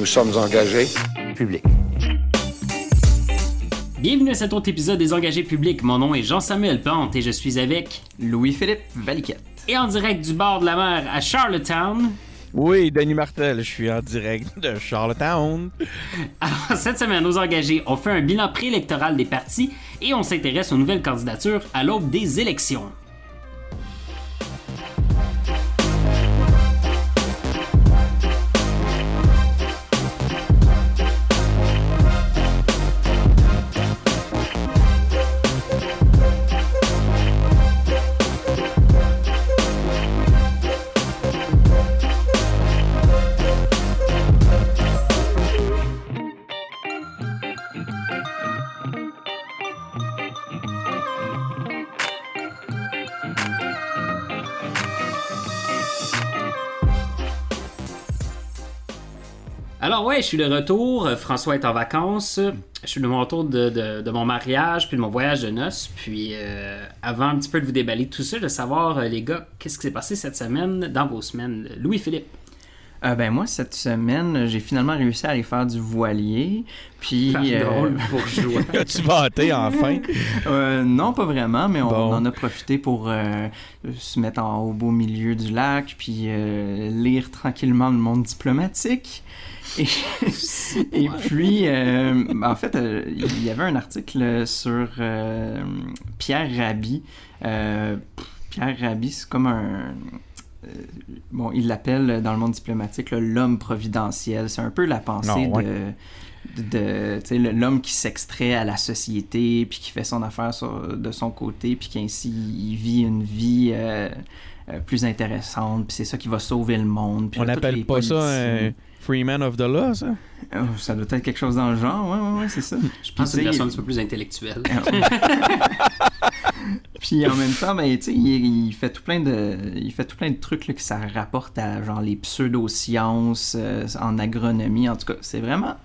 Nous sommes engagés. Public. Bienvenue à cet autre épisode des Engagés publics. Mon nom est Jean-Samuel Plante et je suis avec Louis-Philippe Valiquette. et en direct du bord de la mer à Charlottetown. Oui, Denis Martel, je suis en direct de Charlottetown. Alors, cette semaine, aux engagés, on fait un bilan préélectoral des partis et on s'intéresse aux nouvelles candidatures à l'aube des élections. Je suis de retour. Euh, François est en vacances. Je suis de mon retour de, de- de mon mariage, puis de mon voyage de noces. Puis euh, avant un petit peu de vous déballer tout ça, de savoir, euh, les gars, qu'est-ce qui s'est passé cette semaine dans vos semaines? Louis-Philippe. Euh, ben moi, cette semaine, j'ai finalement réussi à aller faire du voilier. Puis... Ah, euh, drôle, bourgeois. As-tu vanté enfin? euh, non, pas vraiment, mais on Bon. en a profité pour euh, se mettre en, au beau milieu du lac, puis euh, lire tranquillement le monde diplomatique. Et, et puis, euh, en fait, euh, il y avait un article sur euh, Pierre Rabhi. Pierre Rabhi, c'est comme un... bon, il l'appelle dans le monde diplomatique l'homme providentiel. C'est un peu la pensée ouais. de, l'homme qui s'extrait à la société, puis qui fait son affaire sur- de son côté, puis qu'ainsi il vit une vie euh, euh, plus intéressante, puis c'est ça qui va sauver le monde. On n'appelle pas ça un Freeman of the Law, ça? Oh, ça doit être quelque chose dans le genre, ouais, ouais, ouais, c'est ça. Je pense que c'est une version un tu petit peu plus intellectuelle. Puis en même temps, ben, tu sais, il, il fait tout plein de, il fait tout plein de trucs là, que ça rapporte à genre les pseudosciences euh, en agronomie. En tout cas, c'est vraiment,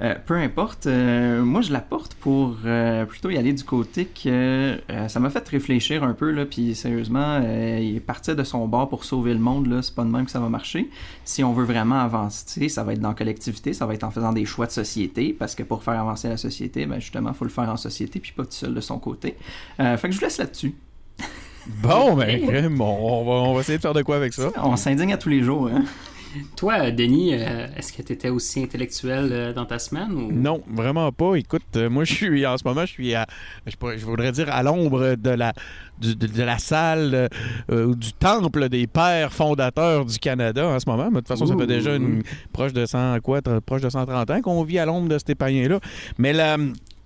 euh, peu importe. euh, moi, je la porte pour euh, plutôt y aller du côté que ça m'a fait réfléchir un peu là. Puis sérieusement, il est parti de son bord pour sauver le monde là. C'est pas de même que ça va marcher. Si on veut vraiment avancer, ça va être dans la collectivité, ça va être en faisant des choix de société, parce que pour faire avancer la société, ben justement, il faut le faire en société, puis pas tout seul de son côté. Fait que je vous laisse là-dessus. Bon, ben, crème, on, on va, on va essayer de faire de quoi avec ça. On s'indigne à tous les jours. Hein? Toi, Denis, euh, est-ce que tu étais aussi intellectuel euh, dans ta semaine? Ou... Non, vraiment pas. Écoute, euh, moi, je suis, en ce moment, je suis à, je, pourrais- je voudrais dire, à l'ombre de la, du- de, de la salle, euh, ou du temple des pères fondateurs du Canada en ce moment. Mais de toute façon, ça fait déjà une, proche de 100, quoi, proche de 130 ans qu'on vit à l'ombre de ces païens-là. Mais la,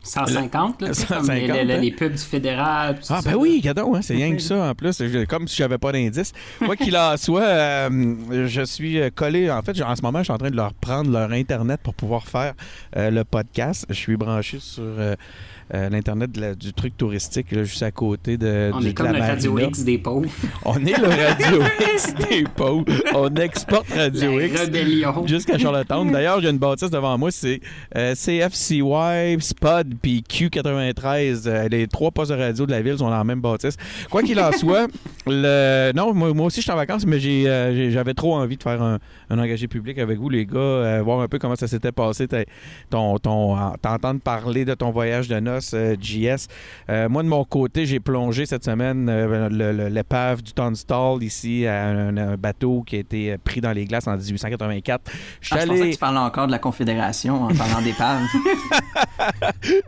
150, là, tu sais, comme 150, les, hein? les pubs du fédéral. tout Ah, ben oui, cadeau, hein, c'est rien que ça en plus. Comme si j'avais pas d'indice. Quoi qu'il en soit, euh, je suis euh, collé. En fait, en ce moment, je suis en train de leur prendre leur Internet pour pouvoir faire euh, le podcast. Je suis branché sur euh, euh, l'Internet du truc touristique, là, juste à côté de, On du- est comme le Radio. X des pauvres. On est le Radio X des pauvres. On exporte Radio La X. rébellion. Jusqu'à Charlottetown. D'ailleurs, j'ai une bâtisse devant moi, c'est euh, CFCY, Spud, puis Q93. Euh, les trois postes de radio de la ville sont dans la même bâtisse. Quoi qu'il en soit, le... non, moi, moi aussi, je suis en vacances, mais euh, j'avais trop envie de faire un, un engagé public avec vous, les gars, voir un peu comment ça s'était passé, ta- ton, t'entendre parler de ton voyage de noces, euh, JS. Euh, moi, de mon côté, j'ai plongé cette semaine euh, l'épave du Tunstall ici, à un, un bateau qui a été pris dans les glaces en 1884. Je suis Ah, je pensais allé... que tu parlais encore de la Confédération en parlant d'épave.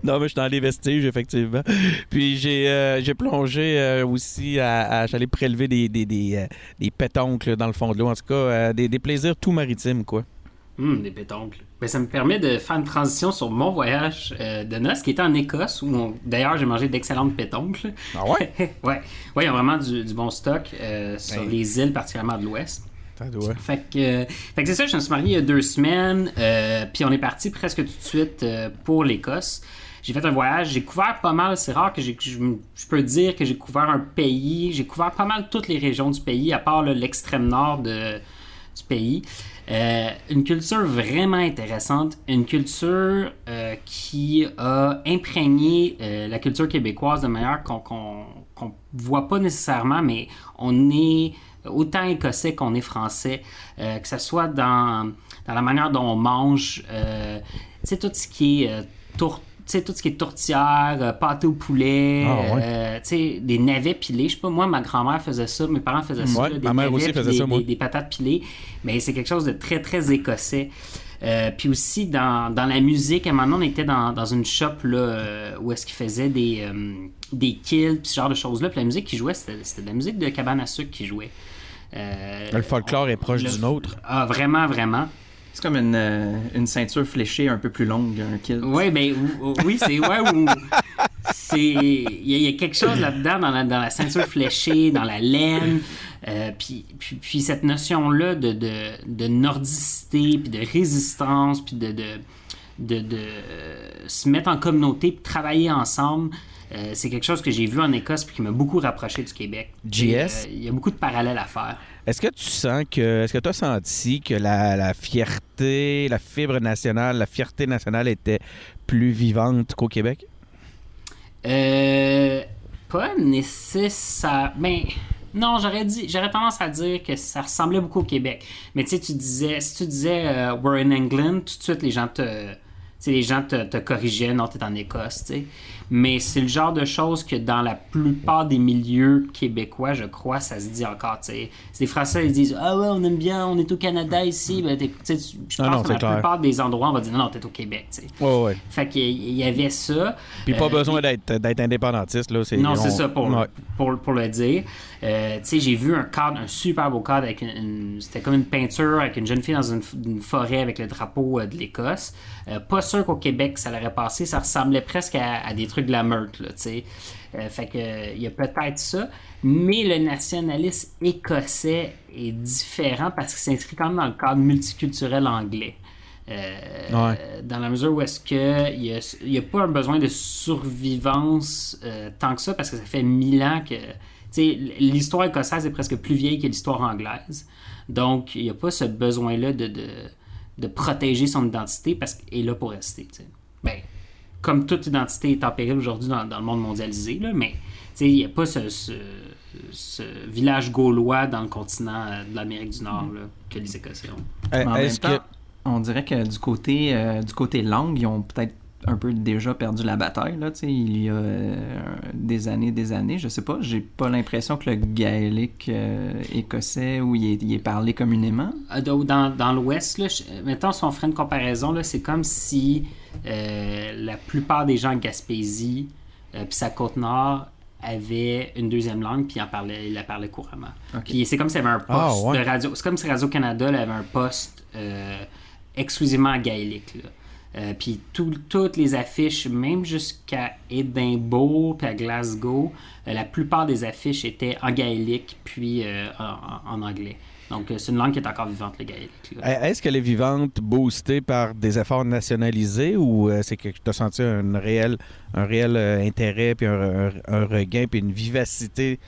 Non, mais je suis dans les vestiges, effectivement. Puis j'ai euh, plongé euh, aussi à, à- J'allais prélever des, des, des, euh, des pétoncles dans le fond de l'eau. En tout cas, euh, des, des plaisirs tout maritimes, quoi. Hum, des pétoncles. Ben, ça me permet de faire une transition sur mon voyage euh, de noces qui était en Écosse, où on- d'ailleurs j'ai mangé d'excellentes pétoncles. Ah ouais? ouais. ouais, il y a vraiment du, du bon stock euh, sur Ben. les îles, particulièrement de l'Ouest. Fait que, euh, que c'est ça, je me suis marié il y a deux semaines, euh, puis on est parti presque tout de suite pour l'Écosse. J'ai fait un voyage, j'ai couvert pas mal, c'est rare que je, je peux dire que j'ai couvert un pays, j'ai couvert pas mal toutes les régions du pays, à part l'extrême nord de, du pays. Euh, une culture vraiment intéressante, une culture euh, qui a imprégné euh, la culture québécoise de manière qu'on qu'on voit pas nécessairement, mais on est autant écossais qu'on est français, que ce soit dans, dans la manière dont on mange, sais, tout ce qui est tour- tu sais, tout ce qui est tourtière, euh, pâté au poulet, Ah, ouais. euh, tu sais, des navets pilés. Je sais pas, moi, ma grand-mère faisait ça, mes parents faisaient ça. Ouais, là, des ma mère aussi faisait des, ça, moi. des- des patates pilées. Mais c'est quelque chose de très, très écossais. Euh, puis aussi, dans, dans la musique, à un moment donné, on était dans, dans une shop là, où est-ce qu'ils faisaient des, euh, des kills, puis ce genre de choses-là. Puis la musique qu'ils jouaient, c'était c'était de la musique de cabane à sucre qu'ils jouaient. Le folklore est proche le- du nôtre. Ah, vraiment, vraiment. C'est comme une, euh, une ceinture fléchée un peu plus longue, un kilt. Oui, ben ou- ou- oui, c'est ouais il y, a- quelque chose là-dedans dans la, dans la ceinture fléchée, dans la laine, euh, puis, puis puis cette notion là de, de, de nordicité, puis de résistance, puis de, de de, de, euh, se mettre en communauté, puis travailler ensemble. Euh, c'est quelque chose que j'ai vu en Écosse puis qui m'a beaucoup rapproché du Québec. JS? Euh, Il y a beaucoup de parallèles à faire. Est-ce que tu sens que. Est-ce que tu as senti que la, la fierté, la fibre nationale, la fierté nationale était plus vivante qu'au Québec? Euh, pas nécessaire. Ben, non, j'aurais dit, j'aurais tendance à dire que ça ressemblait beaucoup au Québec. Mais tu sais, tu disais, si tu disais euh, We're in England, tout de suite les gens te, tu sais, les gens te, te corrigeaient, non, t'es en Écosse, tu sais. Mais c'est le genre de choses que dans la plupart des milieux québécois, je crois, ça se dit encore, tu sais. C'est des Français, ils disent Ah ouais, on aime bien, on est au Canada ici. Ben, je pense non, que dans clair. la plupart des endroits, on va dire Non, non, t'es au Québec. Ouais, ouais. Fait qu'il y- avait ça. Puis pas Euh, besoin d'être, d'être indépendantiste, là. C'est, non, on- c'est ça pour, Ouais. pour, pour le dire. Euh, j'ai vu un cadre, un super beau cadre avec une, une- c'était comme une peinture avec une jeune fille dans une forêt avec le drapeau euh, de l'Écosse. Euh, pas sûr qu'au Québec ça l'aurait passé, ça ressemblait presque à, à des trucs de la meute, là, tu sais. Euh, fait que il y a peut-être ça, mais le nationalisme écossais est différent parce qu'il s'inscrit quand même dans le cadre multiculturel anglais. Euh, Dans la mesure où est-ce que il y a, y a pas un besoin de survivance euh, tant que ça parce que ça fait mille ans que l'histoire écossaise est presque plus vieille que l'histoire anglaise. Donc il n'y a pas ce besoin-là de, de, de protéger son identité parce qu'elle est là pour rester. tu sais. Ben, comme toute identité est en péril aujourd'hui dans, dans le monde mondialisé, là, mais il n'y a pas ce, ce- ce village gaulois dans le continent euh, de l'Amérique du Nord là, que les Écossais ont. Euh, en même temps, que. on dirait que du côté, euh, du côté langue, ils ont peut-être un peu déjà perdu la bataille. Là, tu sais, il y a euh, des années, des années. Je sais pas, j'ai pas l'impression que le gaélique euh, écossais, où il est, il est parlé communément. Euh, Dans, dans, l'Ouest, là, je- mettons, si on ferait une comparaison, là, c'est comme si euh, la plupart des gens en Gaspésie euh, puis sa côte nord avaient une deuxième langue puis ils en parlaient, ils la parlaient couramment. Puis c'est comme s'il y avait un Ah, poste ouais. de radio. C'est comme si Radio-Canada là, avait un poste euh, exclusivement gaélique. là. Euh, puis tout- toutes les affiches, même jusqu'à Édimbourg puis à Glasgow, euh, la plupart des affiches étaient en gaélique puis euh, en, en anglais. Donc c'est une langue qui est encore vivante, le gaélique. Est-ce qu'elle est vivante, boostée par des efforts nationalisés ou c'est que tu as senti un réel, un réel intérêt, puis un, un- un regain, puis une vivacité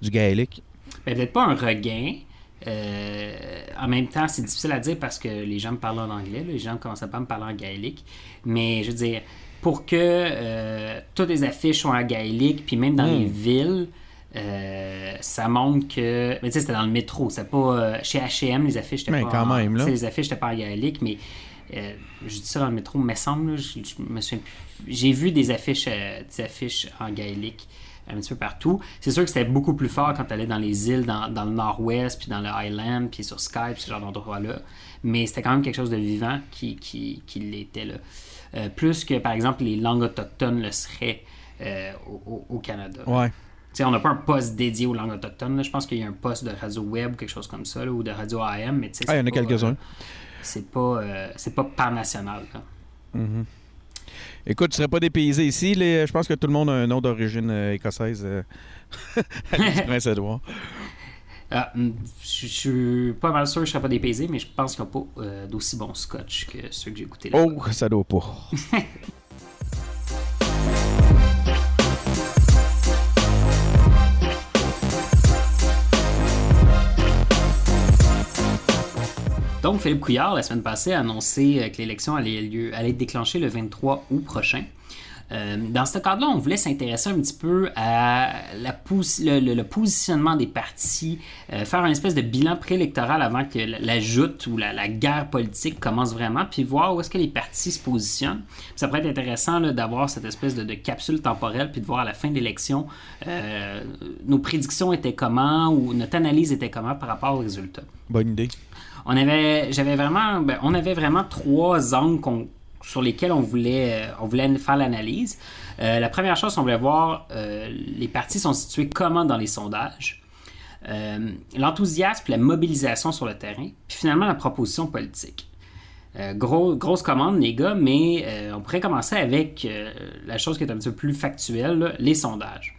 du gaélique? Ben, Peut-être pas un regain. Euh, en même temps, c'est difficile à dire parce que les gens me parlent en anglais. là. Les gens ne commençaient pas à me parler en gaélique. Mais je veux dire, pour que euh, toutes les affiches soient en gaélique, puis même dans Mm. les villes, euh, ça montre que. Mais tu sais, c'était dans le métro. C'est pas. chez HM, les affiches n'étaient Mais pas. quand en- même, là. Les affiches n'étaient pas en gaélique, mais. je dis ça dans le métro, me semble, là, je, je me souviens plus. J'ai vu des affiches, euh, des affiches en gaélique un petit peu partout. C'est sûr que c'était beaucoup plus fort quand tu allais dans les îles, dans, dans le nord-ouest, puis dans le Highland, puis sur Skype, ce genre d'endroit-là. Mais c'était quand même quelque chose de vivant qui, qui, qui l'était là. Euh, plus que, par exemple, les langues autochtones le seraient euh, au, Canada. Ouais. Tu sais, on n'a pas un poste dédié aux langues autochtones. là. Je pense qu'il y a un poste de radio web ou quelque chose comme ça, là, ou de radio AM, mais tu sais, Ah, il y en a c'est pas, quelques-uns. c'est pas, euh, c'est pas par national. là. Écoute, tu serais pas dépaysé ici. les- Je pense que tout le monde a un nom d'origine euh, écossaise euh, du Prince-Édouard. Ah, hum, je suis pas mal sûr que je serais pas dépaysé, mais je pense qu'ils n'ont pas euh, d'aussi bon scotch que ceux que j'ai goûté là. Oh, ça doit pas. Donc, Philippe Couillard, la semaine passée, a annoncé euh, que l'élection allait, lieu, être déclenchée le 23 août prochain. Euh, dans ce cadre-là, on voulait s'intéresser un petit peu à la le, positionnement des partis, euh, faire un espèce de bilan préélectoral avant que la, joute ou la, guerre politique commence vraiment, puis voir où est-ce que les partis se positionnent. ça pourrait être intéressant d'avoir cette espèce de, capsule temporelle, puis de voir à la fin de l'élection nos prédictions étaient comment ou notre analyse était comment par rapport aux résultats. Bonne idée. On avait, j'avais vraiment, ben, on avait vraiment trois angles sur lesquels on voulait, euh, on voulait faire l'analyse. Euh, la première chose, on voulait voir euh, les partis sont situés comment dans les sondages, l'enthousiasme, la mobilisation sur le terrain, puis finalement la proposition politique. Gros, grosse commande, les gars, mais on pourrait commencer avec la chose qui est un petit peu plus factuelle, les sondages.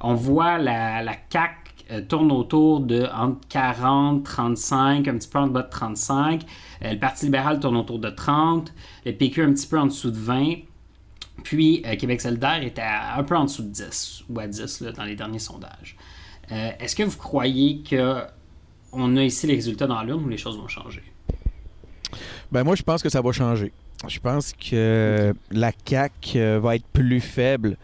On voit la CAC euh, tourne autour de entre 40, 35, un petit peu en bas de 35. Euh, le Parti libéral tourne autour de 30. Le PQ un petit peu en dessous de 20. Puis euh, Québec solidaire était un peu en dessous de 10 ou à 10 dans les derniers sondages. Est-ce que vous croyez qu'on a ici les résultats dans l'urne ou les choses vont changer? Ben moi, je pense que ça va changer. Je pense que la CAQ va être plus faible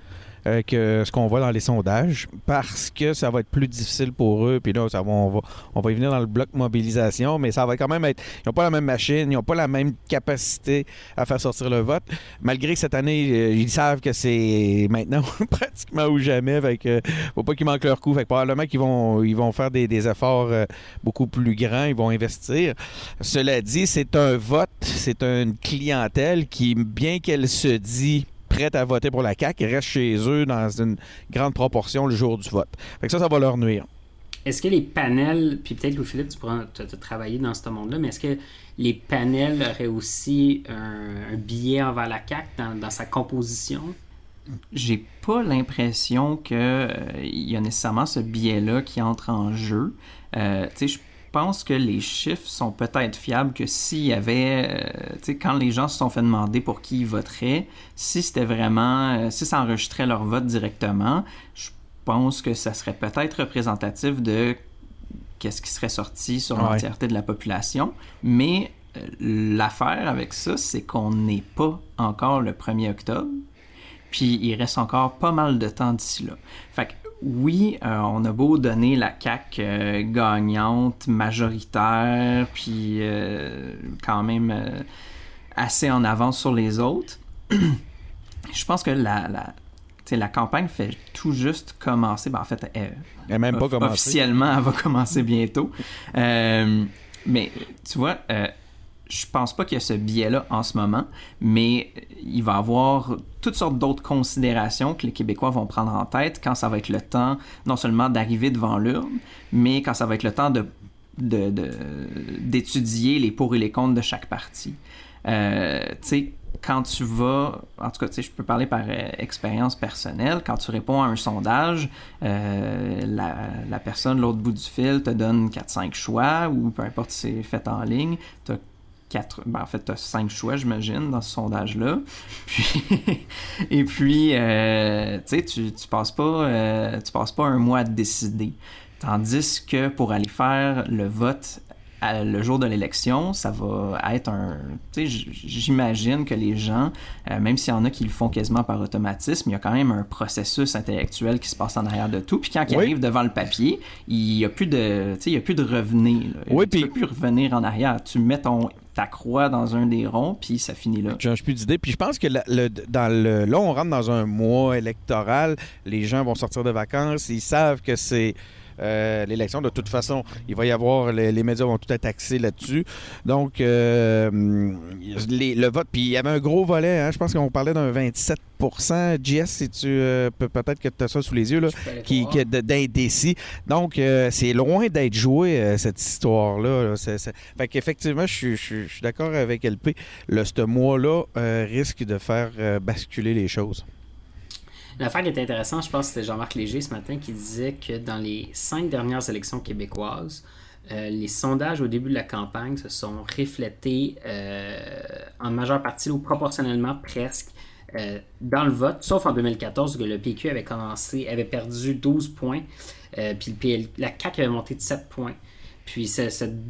euh, que ce qu'on voit dans les sondages parce que ça va être plus difficile pour eux. Puis là, ça on, va, on va y venir dans le bloc mobilisation, mais ça va quand même être. Ils n'ont pas la même machine, ils n'ont pas la même capacité à faire sortir le vote. Malgré que cette année, euh, ils savent que c'est maintenant pratiquement ou jamais. Fait que, faut pas qu'ils manquent leur coup. Fait que probablement qu'ils vont, ils vont faire des, des efforts euh, beaucoup plus grands, ils vont investir. Cela dit, c'est un vote, c'est une clientèle qui, bien qu'elle se dit prêtes à voter pour la CAQ restent chez eux dans une grande proportion le jour du vote. Fait que ça, ça va leur nuire. Est-ce que les panels, puis peut-être Louis-Philippe, tu pourras te, travailler dans ce monde-là, mais est-ce que les panels auraient aussi un, billet envers la CAQ dans, sa composition? J'ai pas l'impression qu'il euh, y a nécessairement ce biais-là qui entre en jeu. Euh, tu sais, je pense que les chiffres sont peut-être fiables que s'il y avait, euh, tu sais, quand les gens se sont fait demander pour qui ils voteraient, si c'était vraiment, euh, si ça enregistrait leur vote directement, je pense que ça serait peut-être représentatif de qu'est-ce qui serait sorti sur l'entièreté de la population. Mais euh, l'affaire avec ça, c'est qu'on n'est pas encore le 1er octobre. Puis il reste encore pas mal de temps d'ici là. Fait que oui, euh, on a beau donner la CAQ euh, gagnante, majoritaire, puis euh, quand même assez en avance sur les autres. Je pense que la, la, la campagne fait tout juste commencer. Ben, en fait, elle, même pas commencé. officiellement, elle va commencer bientôt. mais tu vois, je pense pas qu'il y a ce biais-là en ce moment, mais il va y avoir toutes sortes d'autres considérations que les Québécois vont prendre en tête quand ça va être le temps, non seulement d'arriver devant l'urne, mais quand ça va être le temps de, d'étudier les pour et les contre de chaque parti. Euh, tu sais, quand tu vas, en tout cas, tu sais, je peux parler par euh, expérience personnelle, quand tu réponds à un sondage, euh, la, la, personne, l'autre bout du fil, te donne 4-5 choix, ou peu importe si c'est fait en ligne, tu as ben, en fait, tu as cinq choix, j'imagine, dans ce sondage-là. et puis, euh, tu sais, passes pas, euh, tu passes pas un mois à te décider. Tandis que pour aller faire le vote le jour de l'élection, ça va être un. Tu sais, j'imagine que les gens, euh, même s'il y en a qui le font quasiment par automatisme, il y a quand même un processus intellectuel qui se passe en arrière de tout. Puis quand il arrive devant le papier, il n'y a plus de, tu sais, il y a plus de revenir. Oui, tu peux plus revenir en arrière. Tu mets ton ta croix dans un des ronds, puis ça finit là. J'ai plus d'idées. Puis je pense que le, dans le, là, on rentre dans un mois électoral. Les gens vont sortir de vacances. Ils savent que c'est euh, l'élection. De toute façon, il va y avoir, les, médias vont tout être axés là-dessus. Donc, euh, le vote, puis il y avait un gros volet, hein, je pense qu'on parlait d'un 27% JS, si tu euh, peut-être que tu as ça sous les yeux, là, qui, qui d'indécis. Donc, c'est loin d'être joué, cette histoire-là. Fait qu'effectivement, je suis d'accord avec LP. Le, ce mois-là risque de faire basculer les choses. L'affaire qui est intéressante, je pense que c'était Jean-Marc Léger ce matin qui disait que dans les cinq dernières élections québécoises, euh, les sondages au début de la campagne se sont reflétés euh, en majeure partie ou proportionnellement presque euh, dans le vote, sauf en 2014 où le PQ avait commencé, avait perdu 12 points, puis la CAQ avait monté de 7 points. Puis ce,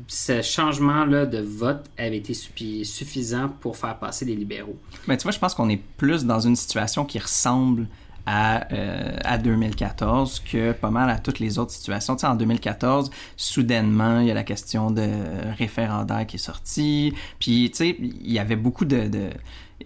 ce- changement-là de vote avait été suffi- suffisant pour faire passer les libéraux. Mais tu vois, je pense qu'on est plus dans une situation qui ressemble à, euh, à 2014 que pas mal à toutes les autres situations. Tu sais, en 2014, soudainement, il y a la question de référendaire qui est sortie. Puis, tu sais, il y avait beaucoup de... de-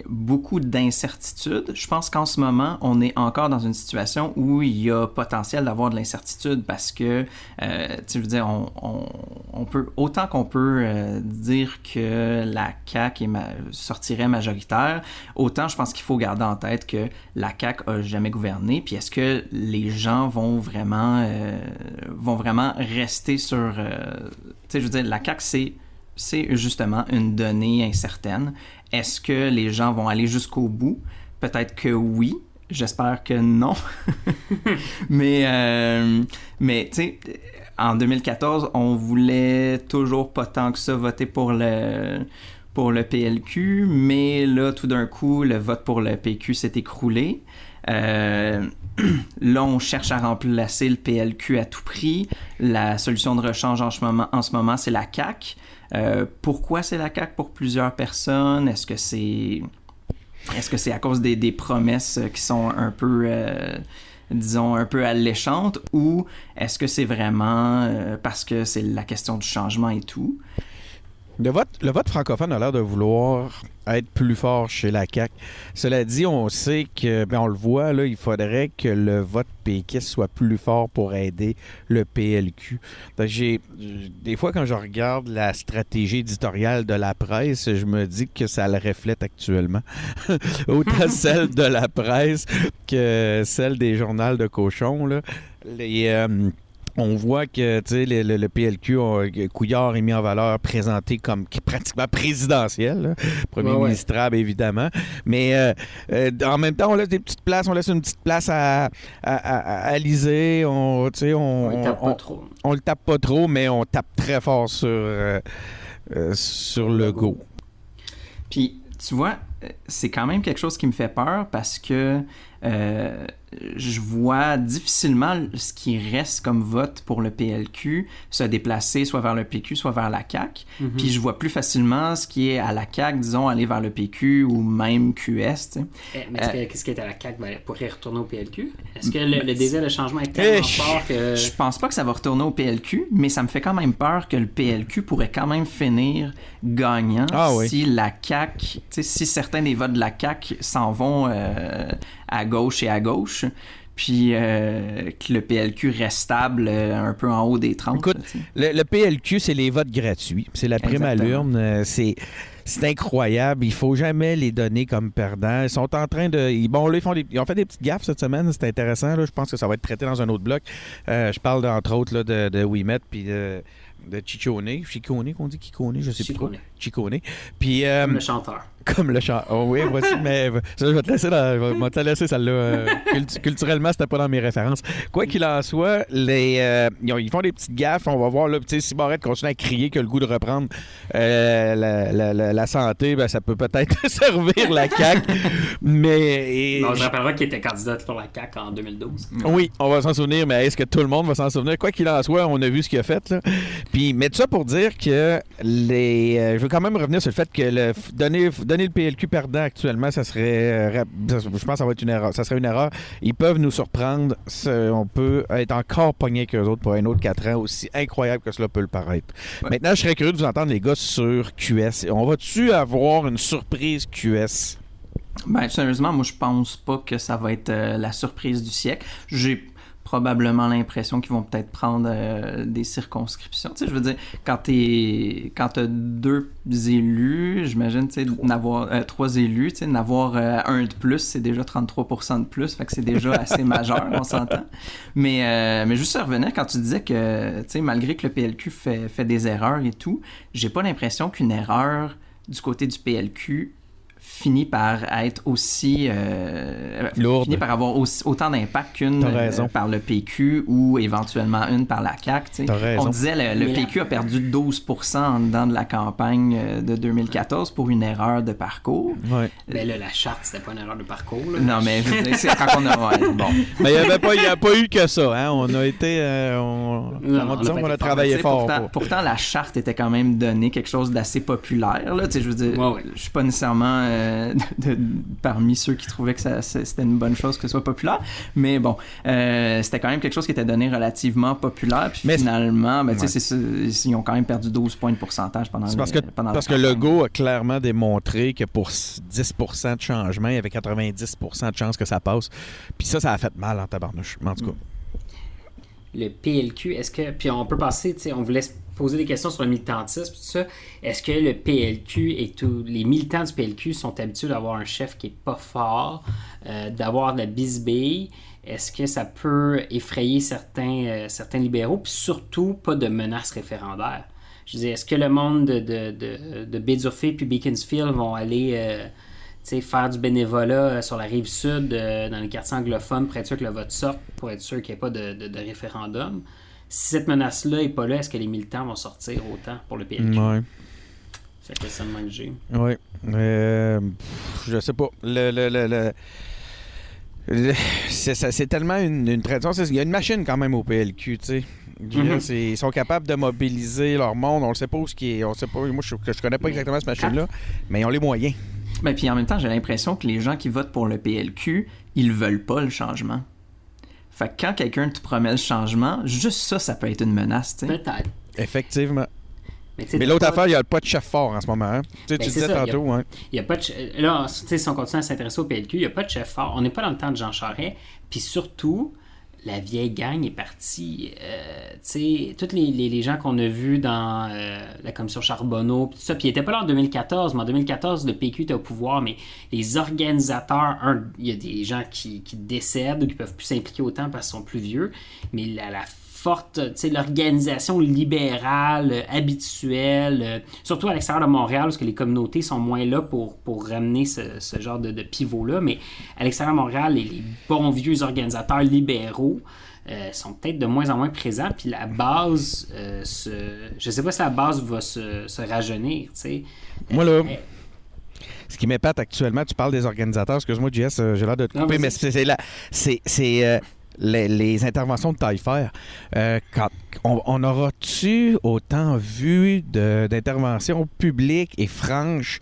beaucoup d'incertitudes. Je pense qu'en ce moment, on est encore dans une situation où il y a potentiel d'avoir de l'incertitude parce que, euh, tu veux dire, on, peut, autant qu'on peut euh, dire que la CAQ sortirait majoritaire, autant je pense qu'il faut garder en tête que la CAQ a jamais gouverné. Puis est-ce que les gens vont vraiment, euh, vont vraiment rester sur, tu sais, je veux dire, la CAQ c'est justement une donnée incertaine. Est-ce que les gens vont aller jusqu'au bout? Peut-être que oui. J'espère que non. mais, euh, mais tu sais, en 2014, on voulait toujours pas tant que ça voter pour le, pour le PLQ, mais là, tout d'un coup, le vote pour le PQ s'est écroulé. Euh, là, on cherche à remplacer le PLQ à tout prix. La solution de rechange en ce moment, en ce moment c'est la CAQ. Euh, pourquoi c'est la CAQ pour plusieurs personnes? Est-ce que c'est est-ce que c'est à cause des, promesses qui sont un peu, euh, disons, un peu alléchantes? Ou est-ce que c'est vraiment euh, parce que c'est la question du changement et tout? Le vote, le vote francophone a l'air de vouloir être plus fort chez la CAQ. Cela dit, on sait que, ben on le voit, là, il faudrait que le vote péquiste soit plus fort pour aider le PLQ. Donc, j'ai, des fois, quand je regarde la stratégie éditoriale de la presse, je me dis que ça le reflète actuellement. Autant celle de la presse que celle des journaux de cochon. Là. Les, euh, on voit que le, le- le PLQ, que Couillard est mis en valeur, présenté comme pratiquement présidentiel, là. premier Ouais, ouais. ministrable évidemment. Mais euh, euh, en même temps, on laisse des petites places, on laisse une petite place à, à, à, on, on, On ne tape on- pas trop. on le tape pas trop, mais on tape très fort sur, euh, euh, sur le go. Puis, tu vois, euh, c'est quand même quelque chose qui me fait peur parce que euh, je vois difficilement ce qui reste comme vote pour le PLQ se déplacer soit vers le PQ, soit vers la CAQ. Mhm. Puis je vois plus facilement ce qui est à la CAQ, disons, aller vers le PQ ou même QS. Eh, Mais est-ce que- qu'est-ce qui est à la CAQ ben, pourrait retourner au PLQ? Est-ce que le, le désir de changement est tellement Eh, fort que. Je pense pas que ça va retourner au PLQ, mais ça me fait quand même peur que le PLQ pourrait quand même finir gagnant Ah oui. si la CAQ, si certains des votes de la CAQ s'en vont euh, à gauche et à gauche, puis euh, que le PLQ reste stable euh, un peu en haut des 30. Écoute. Le, le PLQ, c'est les votes gratuits. C'est la prime à Exactement. l'urne. euh, C'est. C'est incroyable. Il faut jamais les donner comme perdants. Ils sont en train de. ils- Bon, là, ils, font des- ils ont fait des petites gaffes cette semaine. C'est intéressant. Là. Je pense que ça va être traité dans un autre bloc. Je parle, entre autres, là, de, de Wimet puis de, Chichone. Chichone, qu'on dit Chichone, je sais plus. Chicone, Chicone. Puis. euh, comme le chanteur. comme le chant. Oh oui, voici, mais euh, ça, je vais te laisser, je vais te laisser celle-là. euh, cultu- culturellement, c'était pas dans mes références. Quoi qu'il en soit, les, euh, ils, ont- ils font des petites gaffes. On va voir, là, si Barrette continue à crier que le goût de reprendre la, la- la- la santé, ben, ça peut peut-être servir la CAQ. mais. et- Bon, je rappellerai qu'il était candidat pour la CAQ en 2012. oui, on va s'en souvenir, mais est-ce que tout le monde va s'en souvenir? Quoi qu'il en soit, on a vu ce qu'il a fait. Là. Puis, mais tout ça pour dire que les. euh, je veux quand même revenir sur le fait que le, donner, donner le PLQ perdant actuellement, ça serait. euh, ça- je pense que ça va être une erreur. Ça serait une erreur. Ils peuvent nous surprendre. On peut être encore pogné qu'eux autres pour un autre 4 ans, aussi incroyable que cela peut le paraître. Ouais. Maintenant, je serais curieux de vous entendre, les gars, sur QS. On va-tu avoir une surprise QS? Ben, sérieusement, moi, je pense pas que ça va être euh, la surprise du siècle. J'ai probablement l'impression qu'ils vont peut-être prendre euh, des circonscriptions. Tu sais, je veux dire, quand t'es quand t'as deux élus, j'imagine, tu sais, n'avoir euh, trois élus, tu sais, n'avoir euh, un de plus, c'est déjà 33% de plus, fait que c'est déjà assez majeur, on s'entend. Mais, euh, mais juste à revenir, quand tu disais que, tu sais, malgré que le PLQ fait, fait des erreurs et tout, j'ai pas l'impression qu'une erreur du côté du PLQ finit par être aussi euh, Lourde. finit par avoir aussi, autant d'impact qu'une euh, par le PQ ou éventuellement une par la raison. On disait le, le PQ a perdu 12% en dedans de la campagne euh, de 2014 pour une erreur de parcours. Ouais. Ben là, la charte, c'était pas une erreur de parcours. là. Non, mais c'est quand on a. ouais, bon. Mais il n'y avait pas, il y a pas eu que ça. Hein? On a été. euh, on, Non, on on a disons travaillé fort. Pourtant, pour- pourtant, la charte était quand même donnée quelque chose d'assez populaire. Là. Je veux dire, Ouais, ouais. je suis pas nécessairement euh, de- de- parmi ceux qui trouvaient que ça- c'était une bonne chose que ce soit populaire, mais bon, euh, c'était quand même quelque chose qui était donné relativement populaire. Puis Mais finalement, ben, Ouais. c'est ils ont quand même perdu 12 points de pourcentage pendant C'est parce le- que, pendant parce que campagne. Legault a clairement démontré que pour 10 de changement, il y avait 90% de chances que ça passe. Puis ça, ça a fait mal en tabarnouche. En tout cas, le PLQ, est-ce que. Puis on peut passer, on voulait se poser des questions sur le militantisme, tout ça. Est-ce que le PLQ et tous les militants du PLQ sont habitués d'avoir un chef qui est pas fort, euh, d'avoir de la bisbille? Est-ce que ça peut effrayer certains, euh, certains libéraux? Puis surtout, pas de menaces référendaires? Je dire, est-ce que le monde de, de, de, puis Beaconsfield vont aller euh, faire du bénévolat euh, sur la rive sud, euh, dans les quartiers anglophones, pour être sûr que le vote sorte, pour être sûr qu'il n'y ait pas de, de- de référendum. Si cette menace-là n'est pas là, est-ce que les militants vont sortir autant pour le PLQ? ouais. C'est le questionnement que j'ai. Oui. Euh, je sais pas. Le, le, le, le- c'est, ça- c'est tellement une, une tradition. Il y a une machine quand même au PLQ, tu sais. Mhm. c'est- Ils sont capables de mobiliser leur monde. On ne sait pas où ce qui est. On sait pas. Moi, je, je connais pas exactement cette machine-là, mais ils ont les moyens. Ben, puis en même temps, j'ai l'impression que les gens qui votent pour le PLQ, ils veulent pas le changement. Fait que quand quelqu'un te promet le changement, juste ça, ça peut être une menace, tu sais. Peut-être. Effectivement. Mais, l'autre affaire, il n'y a pas de chef fort en ce moment. hein. Tu, sais, Ben, tu disais ça, a- tantôt, hein. Il y a pas de che- Là, tu sais, si on continue à s'intéresser au PLQ, il n'y a pas de chef fort. On n'est pas dans le temps de Jean Charest. Puis surtout, la vieille gang est partie. Euh, tu sais, tous les, les- gens qu'on a vus dans euh, la commission Charbonneau, puis tout ça, puis ils n'étaient pas là en 2014, mais en 2014, le PQ était au pouvoir, mais les organisateurs, il y a des gens qui, qui décèdent ou qui peuvent plus s'impliquer autant parce qu'ils sont plus vieux, mais la, la forte, l'organisation libérale, euh, habituelle, euh, surtout à l'extérieur de Montréal, parce que les communautés sont moins là pour, pour ramener ce, ce genre de, de pivot-là, mais à l'extérieur de Montréal, les, les bons vieux organisateurs libéraux euh, sont peut-être de moins en moins présents, puis la base, euh, se, je sais pas si la base va se, se rajeunir, tu sais. Moi, là, Euh, Ce qui m'épate actuellement, tu parles des organisateurs. Excuse-moi, JS, j'ai l'air de te couper, mais c'est c'est la- c'est- les, interventions de Taillefer. Euh, on, on aura-tu autant vu d'interventions publiques et franches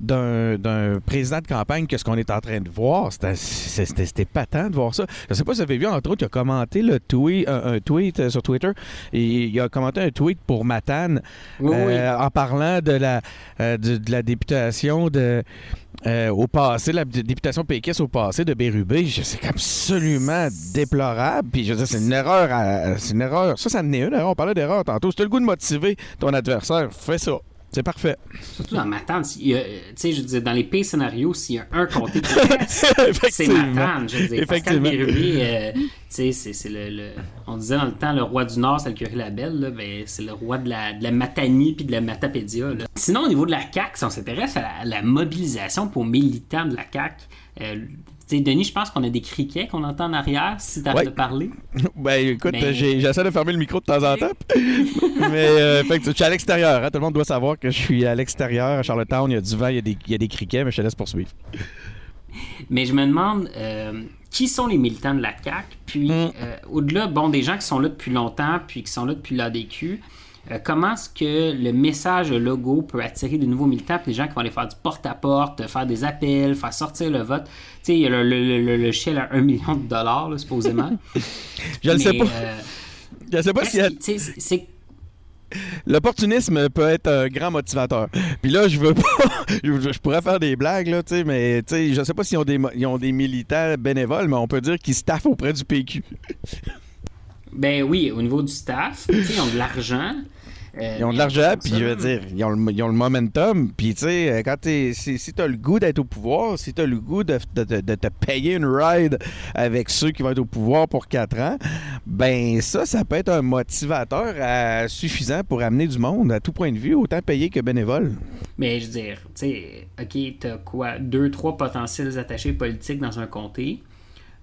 d'un président de campagne que ce qu'on est en train de voir? C'était- épatant de voir ça. Je sais pas si vous avez vu, entre autres, il a commenté le tweet, un, un tweet euh, sur Twitter. Et il a commenté un tweet pour Matane oui, oui. euh, en parlant de la, euh, de, de la députation de, euh, au passé, la députation péquiste au passé de Bérubé. C'est absolument déplorable. Puis je veux dire, c'est une erreur. à- C'est une erreur. Ça, ça en est une erreur. On parlait d'erreur tantôt. Si tu as le goût de motiver ton adversaire, fais ça. C'est parfait. Surtout dans Matane, euh, tu sais, je dire, dans les pires scénarios, s'il y a un comté qui c'est. Matane. Je dire, Pascal. Bérubé, euh, tu sais, c'est c'est le, le- On disait dans le temps, le roi du Nord, c'est le curé Labelle, là, ben, c'est le roi de la, de la Matanie puis de la Matapédia. là. Sinon, au niveau de la CAQ, si on s'intéresse à la, à la mobilisation pour militants de la CAQ, euh, Denis, je pense qu'on a des criquets qu'on entend en arrière, si t'arrêtes Ouais. de parler. Ben écoute, Mais- j'essaie de fermer le micro de temps en temps. Mais euh, fait que je suis à l'extérieur. hein. Tout le monde doit savoir que je suis à l'extérieur. À Charlottetown, il y a du vent, il y a des, il y a des criquets, mais je te laisse poursuivre. Mais je me demande euh, qui sont les militants de la CAQ, puis Mm. euh, au-delà, bon, des gens qui sont là depuis longtemps, puis qui sont là depuis l'ADQ, euh, comment est-ce que le message, logo peut attirer de nouveaux militants, des gens qui vont aller faire du porte-à-porte, faire des appels, faire sortir le vote? Tu sais, il y a le, le, le, le chèque à 1 million de dollars, là, supposément. Je le sais pas. euh, Je sais pas si c'est- c'est l'opportunisme peut être un grand motivateur. Puis là, je veux pas. je, je pourrais faire des blagues, là, tu sais, mais tu sais, je sais pas s'ils ont, des, ils ont des militants bénévoles, mais on peut dire qu'ils staffent auprès du PQ. Ben oui, au niveau du staff, ils ont de l'argent. Euh, Ils ont de l'argent, puis je veux dire, ils ont le, ils ont le momentum. Puis tu sais, euh, quand t'es, si, si t'as le goût d'être au pouvoir, si t'as le goût de, de- de- de te payer une ride avec ceux qui vont être au pouvoir pour 4 ans, ben ça, ça peut être un motivateur euh, suffisant pour amener du monde à tout point de vue, autant payé que bénévole. Mais je veux dire, tu sais, OK, t'as quoi? Deux, trois potentiels attachés politiques dans un comté.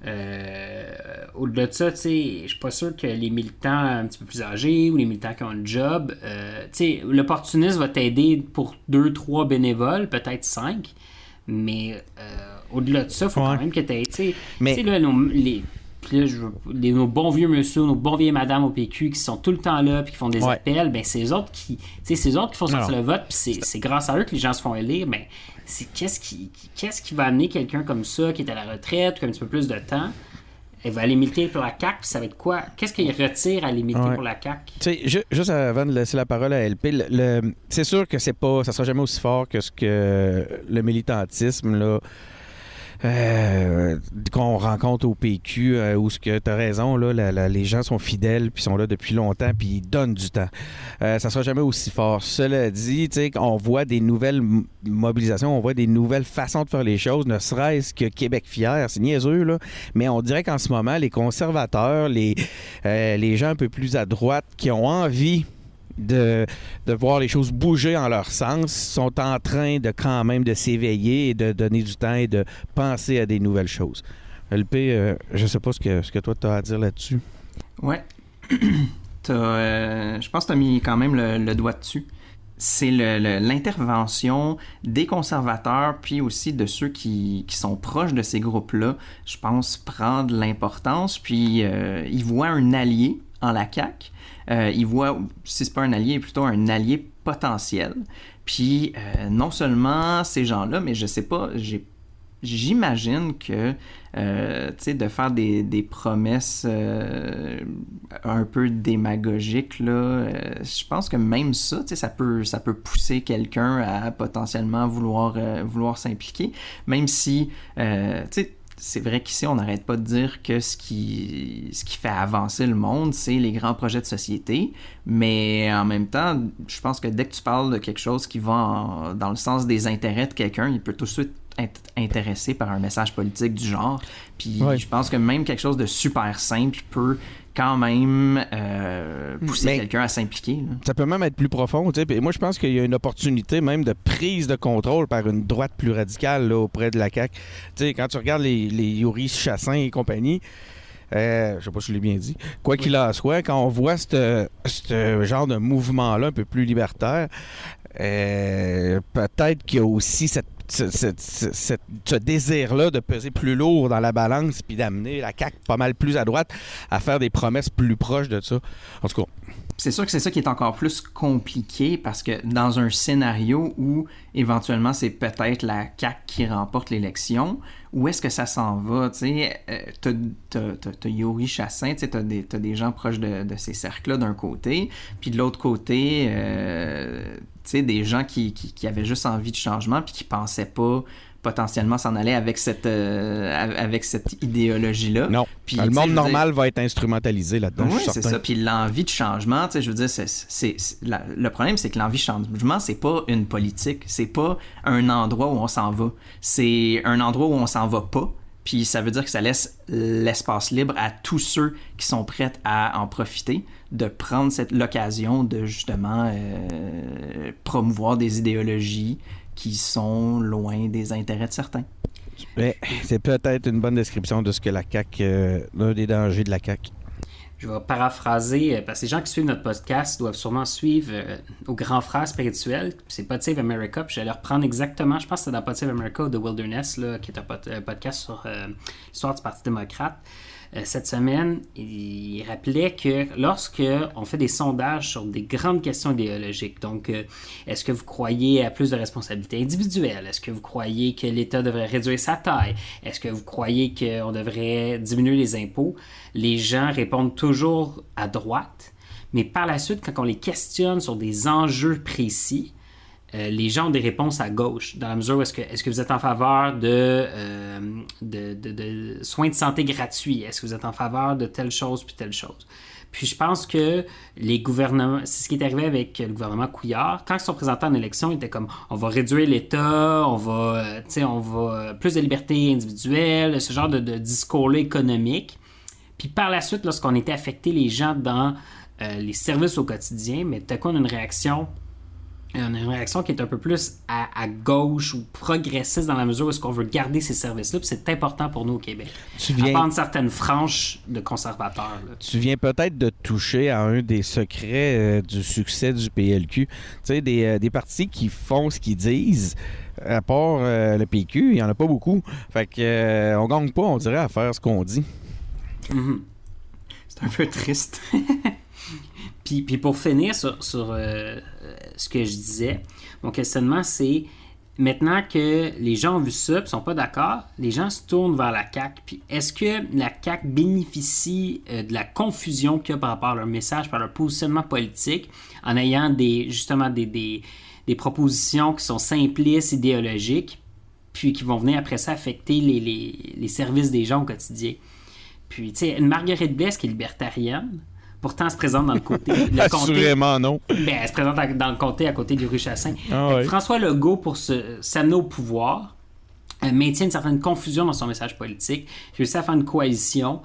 Euh, au-delà de ça, tu sais, je suis pas sûr que les militants un petit peu plus âgés ou les militants qui ont un job, euh, tu sais, l'opportuniste va t'aider pour deux, trois bénévoles, peut-être cinq, mais euh, au-delà de ça, il faut quand même que tu aies, tu sais, là, nos, les, puis là, je les- nos bons vieux monsieur, nos bons vieilles madames au PQ qui sont tout le temps là puis qui font des Ouais. appels, ben c'est eux autres qui, c'est autres qui font sortir le vote, puis c'est c'est grâce à eux que les gens se font élire, mais c'est qu'est-ce qui, qu'est-ce qui va amener quelqu'un comme ça qui est à la retraite, qui a un petit peu plus de temps, elle va aller militer pour la CAQ, puis ça va être quoi? Qu'est-ce qu'il retire à aller militer Ouais. pour la CAQ? Tu sais, ju- juste avant de laisser la parole à LP, c'est sûr que c'est pas, ça sera jamais aussi fort que ce que le militantisme là, euh, qu'on rencontre au PQ, euh, où ce que tu as raison, là, la- les gens sont fidèles, puis sont là depuis longtemps, puis ils donnent du temps. Euh, ça sera jamais aussi fort. Cela dit, on voit des nouvelles mobilisations, on voit des nouvelles façons de faire les choses, ne serait-ce que Québec fier, c'est niaiseux, là, mais on dirait qu'en ce moment, les conservateurs, les, euh, les gens un peu plus à droite qui ont envie de, de voir les choses bouger en leur sens sont en train de quand même de s'éveiller et de donner du temps et de penser à des nouvelles choses. LP, euh, je sais pas ce que, ce que toi tu as à dire là-dessus. Ouais. Euh, je pense que tu as mis quand même le, le doigt dessus. C'est l'intervention des conservateurs, puis aussi de ceux qui, qui sont proches de ces groupes-là, je pense, prend de l'importance, puis euh, ils voient un allié en la CAQ. Euh, ils voient, si c'est pas un allié, plutôt un allié potentiel. Puis euh, non seulement ces gens-là, mais je sais pas, j'ai J'imagine que euh, de faire des, promesses euh, un peu démagogiques, là, je pense que même ça, ça peut, ça peut pousser quelqu'un à potentiellement vouloir, vouloir s'impliquer, même si, tu sais, c'est vrai qu'ici, on n'arrête pas de dire que ce qui, ce qui fait avancer le monde, c'est les grands projets de société. Mais en même temps, je pense que dès que tu parles de quelque chose qui va en- dans le sens des intérêts de quelqu'un, il peut tout de suite être intéressé par un message politique du genre. Puis Ouais. je pense que même quelque chose de super simple peut quand même euh, pousser quelqu'un à s'impliquer. Ça peut même être plus profond. Puis moi, je pense qu'il y a une opportunité même de prise de contrôle par une droite plus radicale là, auprès de la CAQ. Quand tu regardes les, les Yuri Chassin et compagnie, euh, je sais pas si je l'ai bien dit, quoi qu'il en soit, quand on voit ce genre de mouvement-là un peu plus libertaire, euh, peut-être qu'il y a aussi cette, ce, ce- cette- ce désir-là de peser plus lourd dans la balance puis d'amener la CAQ pas mal plus à droite à faire des promesses plus proches de ça. En tout cas, C'est sûr que c'est ça qui est encore plus compliqué parce que dans un scénario où éventuellement c'est peut-être la CAQ qui remporte l'élection, où est-ce que ça s'en va? Tu euh, t'as, t'as- Yuri Chassin, tu t'as des, t'as des gens proches de, de ces cercles-là d'un côté, puis de l'autre côté, euh, sais, des gens qui, qui, qui avaient juste envie de changement puis qui pensaient pas potentiellement s'en aller avec cette, euh, avec cette idéologie-là. non. Puis, le monde dire- normal va être instrumentalisé là-dedans. oui, c'est ça. Puis l'envie de changement, tu sais, je veux dire, c'est, le problème, c'est que l'envie de changement, c'est pas une politique. C'est pas un endroit où on s'en va. C'est un endroit où on s'en va pas. Puis ça veut dire que ça laisse l'espace libre à tous ceux qui sont prêts à en profiter, de prendre cette l'occasion de justement euh, promouvoir des idéologies qui sont loin des intérêts de certains. C'est peut-être une bonne description de ce que la CAQ, euh, l'un des dangers de la CAQ. Je vais paraphraser, euh, parce que les gens qui suivent notre podcast doivent sûrement suivre euh, au grand frère spirituel. C'est Pod Save America. Puis j'allais reprendre exactement, je pense que c'est dans Pod Save America ou The Wilderness, qui est un, un podcast sur euh, l'histoire du Parti démocrate. Euh, cette semaine, il rappelait que lorsque on fait des sondages sur des grandes questions idéologiques, donc euh, est-ce que vous croyez à plus de responsabilités individuelles? Est-ce que vous croyez que l'État devrait réduire sa taille? Est-ce que vous croyez qu'on devrait diminuer les impôts? Les gens répondent toujours à droite, mais par la suite, quand on les questionne sur des enjeux précis, euh, les gens ont des réponses à gauche, dans la mesure où est-ce que, est-ce que vous êtes en faveur de, euh, de, soins de santé gratuits? Est-ce que vous êtes en faveur de telle chose puis telle chose? Puis je pense que les gouvernements, c'est ce qui est arrivé avec le gouvernement Couillard. Quand ils sont présentés en élection, ils étaient comme on va réduire l'État, on va, euh, on va plus de liberté individuelle, ce genre de, discours-là économique. Puis par la suite, lorsqu'on était affecté les gens dans les services au quotidien, mais tout à coup, on a une réaction une réaction qui est un peu plus à, à gauche ou progressiste dans la mesure où est-ce qu'on veut garder ces services-là, puis c'est important pour nous au Québec. Tu À viens, part une certaine frange de conservateurs. là. tu viens peut-être de toucher à un des secrets euh, du succès du PLQ. Tu sais, des, euh, des partis qui font ce qu'ils disent. À part euh, le PQ, il n'y en a pas beaucoup. Fait que euh, on gagne pas, on dirait, à faire ce qu'on dit. Mhm. C'est un peu triste. Puis, pour finir sur, sur, euh, ce que je disais, mon questionnement c'est maintenant que les gens ont vu ça et sont pas d'accord, les gens se tournent vers la CAQ. Puis est-ce que la CAQ bénéficie euh, de la confusion qu'il y a par rapport à leur message, par leur positionnement politique, en ayant des justement des, des, propositions qui sont simplistes, idéologiques, puis qui vont venir après ça affecter les, les, les services des gens au quotidien? Puis, tu sais, une Marguerite Blesse qui est libertarienne, pourtant elle se présente dans le côté. Le comté, Assurément non. ben, elle se présente dans le comté à côté du rue Chassin. Ah ouais. François Legault, pour s'amener au pouvoir, euh, maintient une certaine confusion dans son message politique, réussit à faire une coalition,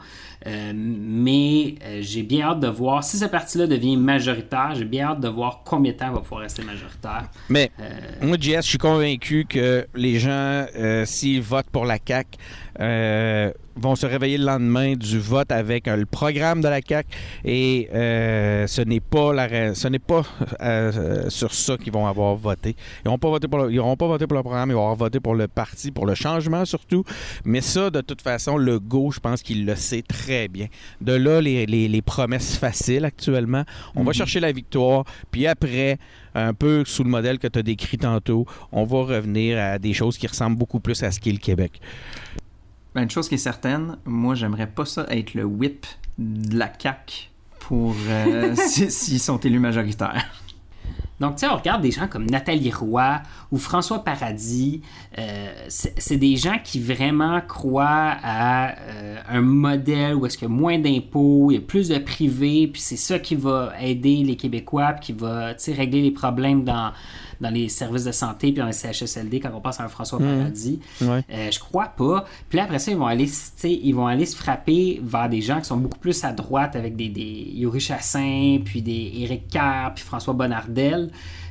euh, mais euh, j'ai bien hâte de voir, si ce parti-là devient majoritaire, j'ai bien hâte de voir combien de temps il va pouvoir rester majoritaire. Mais moi, JS, je suis convaincu que les gens, s'ils votent pour la CAQ, euh, vont se réveiller le lendemain du vote avec euh, le programme de la CAQ et euh, ce n'est pas la ce n'est pas euh, sur ça qu'ils vont avoir voté. Ils n'auront pas voté pour le, ils auront pas voté pour le programme, ils vont avoir voté pour le parti, pour le changement surtout. Mais ça, de toute façon, le go, je pense qu'il le sait très bien. De là, les, les- les promesses faciles actuellement. On va chercher la victoire, puis après, un peu sous le modèle que tu as décrit tantôt, on va revenir à des choses qui ressemblent beaucoup plus à ce qu'est le Québec. Ben, une chose qui est certaine, moi, j'aimerais pas ça être le whip de la CAQ pour euh, si- s'ils sont élus majoritaires. Donc, tu sais, on regarde des gens comme Nathalie Roy ou François Paradis. euh, c'est des gens qui vraiment croient à euh, un modèle où est-ce qu'il y a moins d'impôts, il y a plus de privé, puis c'est ça qui va aider les Québécois, puis qui va, régler les problèmes dans, dans les services de santé, puis dans les CHSLD quand on passe à un François Paradis. Ouais. Euh, je crois pas. Puis là, après ça, ils vont aller, ils vont aller se frapper vers des gens qui sont beaucoup plus à droite avec des, des Yuri Chassin, puis des Éric Kerr, puis François Bonnardel.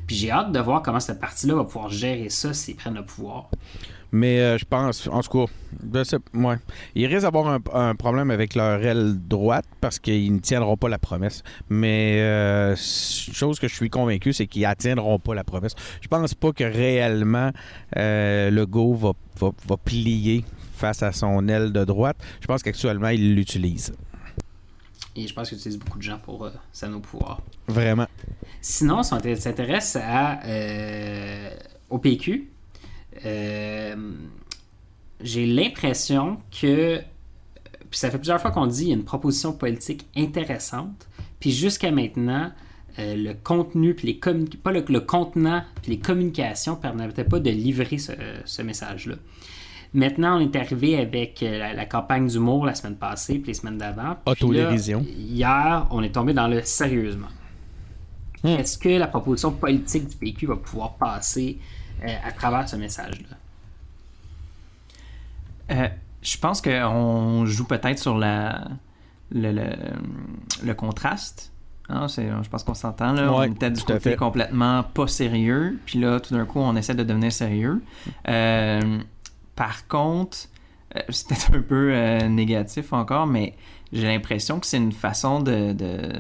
Puis j'ai hâte de voir comment cette partie-là va pouvoir gérer ça s'ils prennent le pouvoir. Mais euh, je pense, en tout cas, ouais. ils risquent d'avoir un, problème avec leur aile droite parce qu'ils ne tiendront pas la promesse. Mais euh, chose que je suis convaincu, c'est qu'ils atteindront pas la promesse. Je pense pas que réellement euh, le go va, va, va plier face à son aile de droite. Je pense qu'actuellement, il l'utilise. Et je pense qu'ils utilisent beaucoup de gens pour euh, s'amener au pouvoir. Vraiment. Sinon, si on s'intéresse à, euh, au PQ, euh, j'ai l'impression que, puis ça fait plusieurs fois qu'on dit, il y a une proposition politique intéressante, puis jusqu'à maintenant, euh, le contenu, puis les pas le, le contenant, puis les communications ne permettaient pas de livrer ce, ce message-là. Maintenant, on est arrivé avec euh, la, la campagne d'humour la semaine passée, puis les semaines d'avant. Autodérision. Hier, on est tombé dans le sérieusement. Hmm. Est-ce que la proposition politique du PQ va pouvoir passer euh, à travers ce message-là? Euh, je pense qu'on joue peut-être sur la, le, le, le contraste. Hein, c'est- je pense qu'on s'entend. Là. Ouais, on était du côté complètement pas sérieux. Puis là, tout d'un coup, on essaie de devenir sérieux. Euh, par contre, euh, peut-être un peu euh, négatif encore, mais j'ai l'impression que c'est une façon de, de,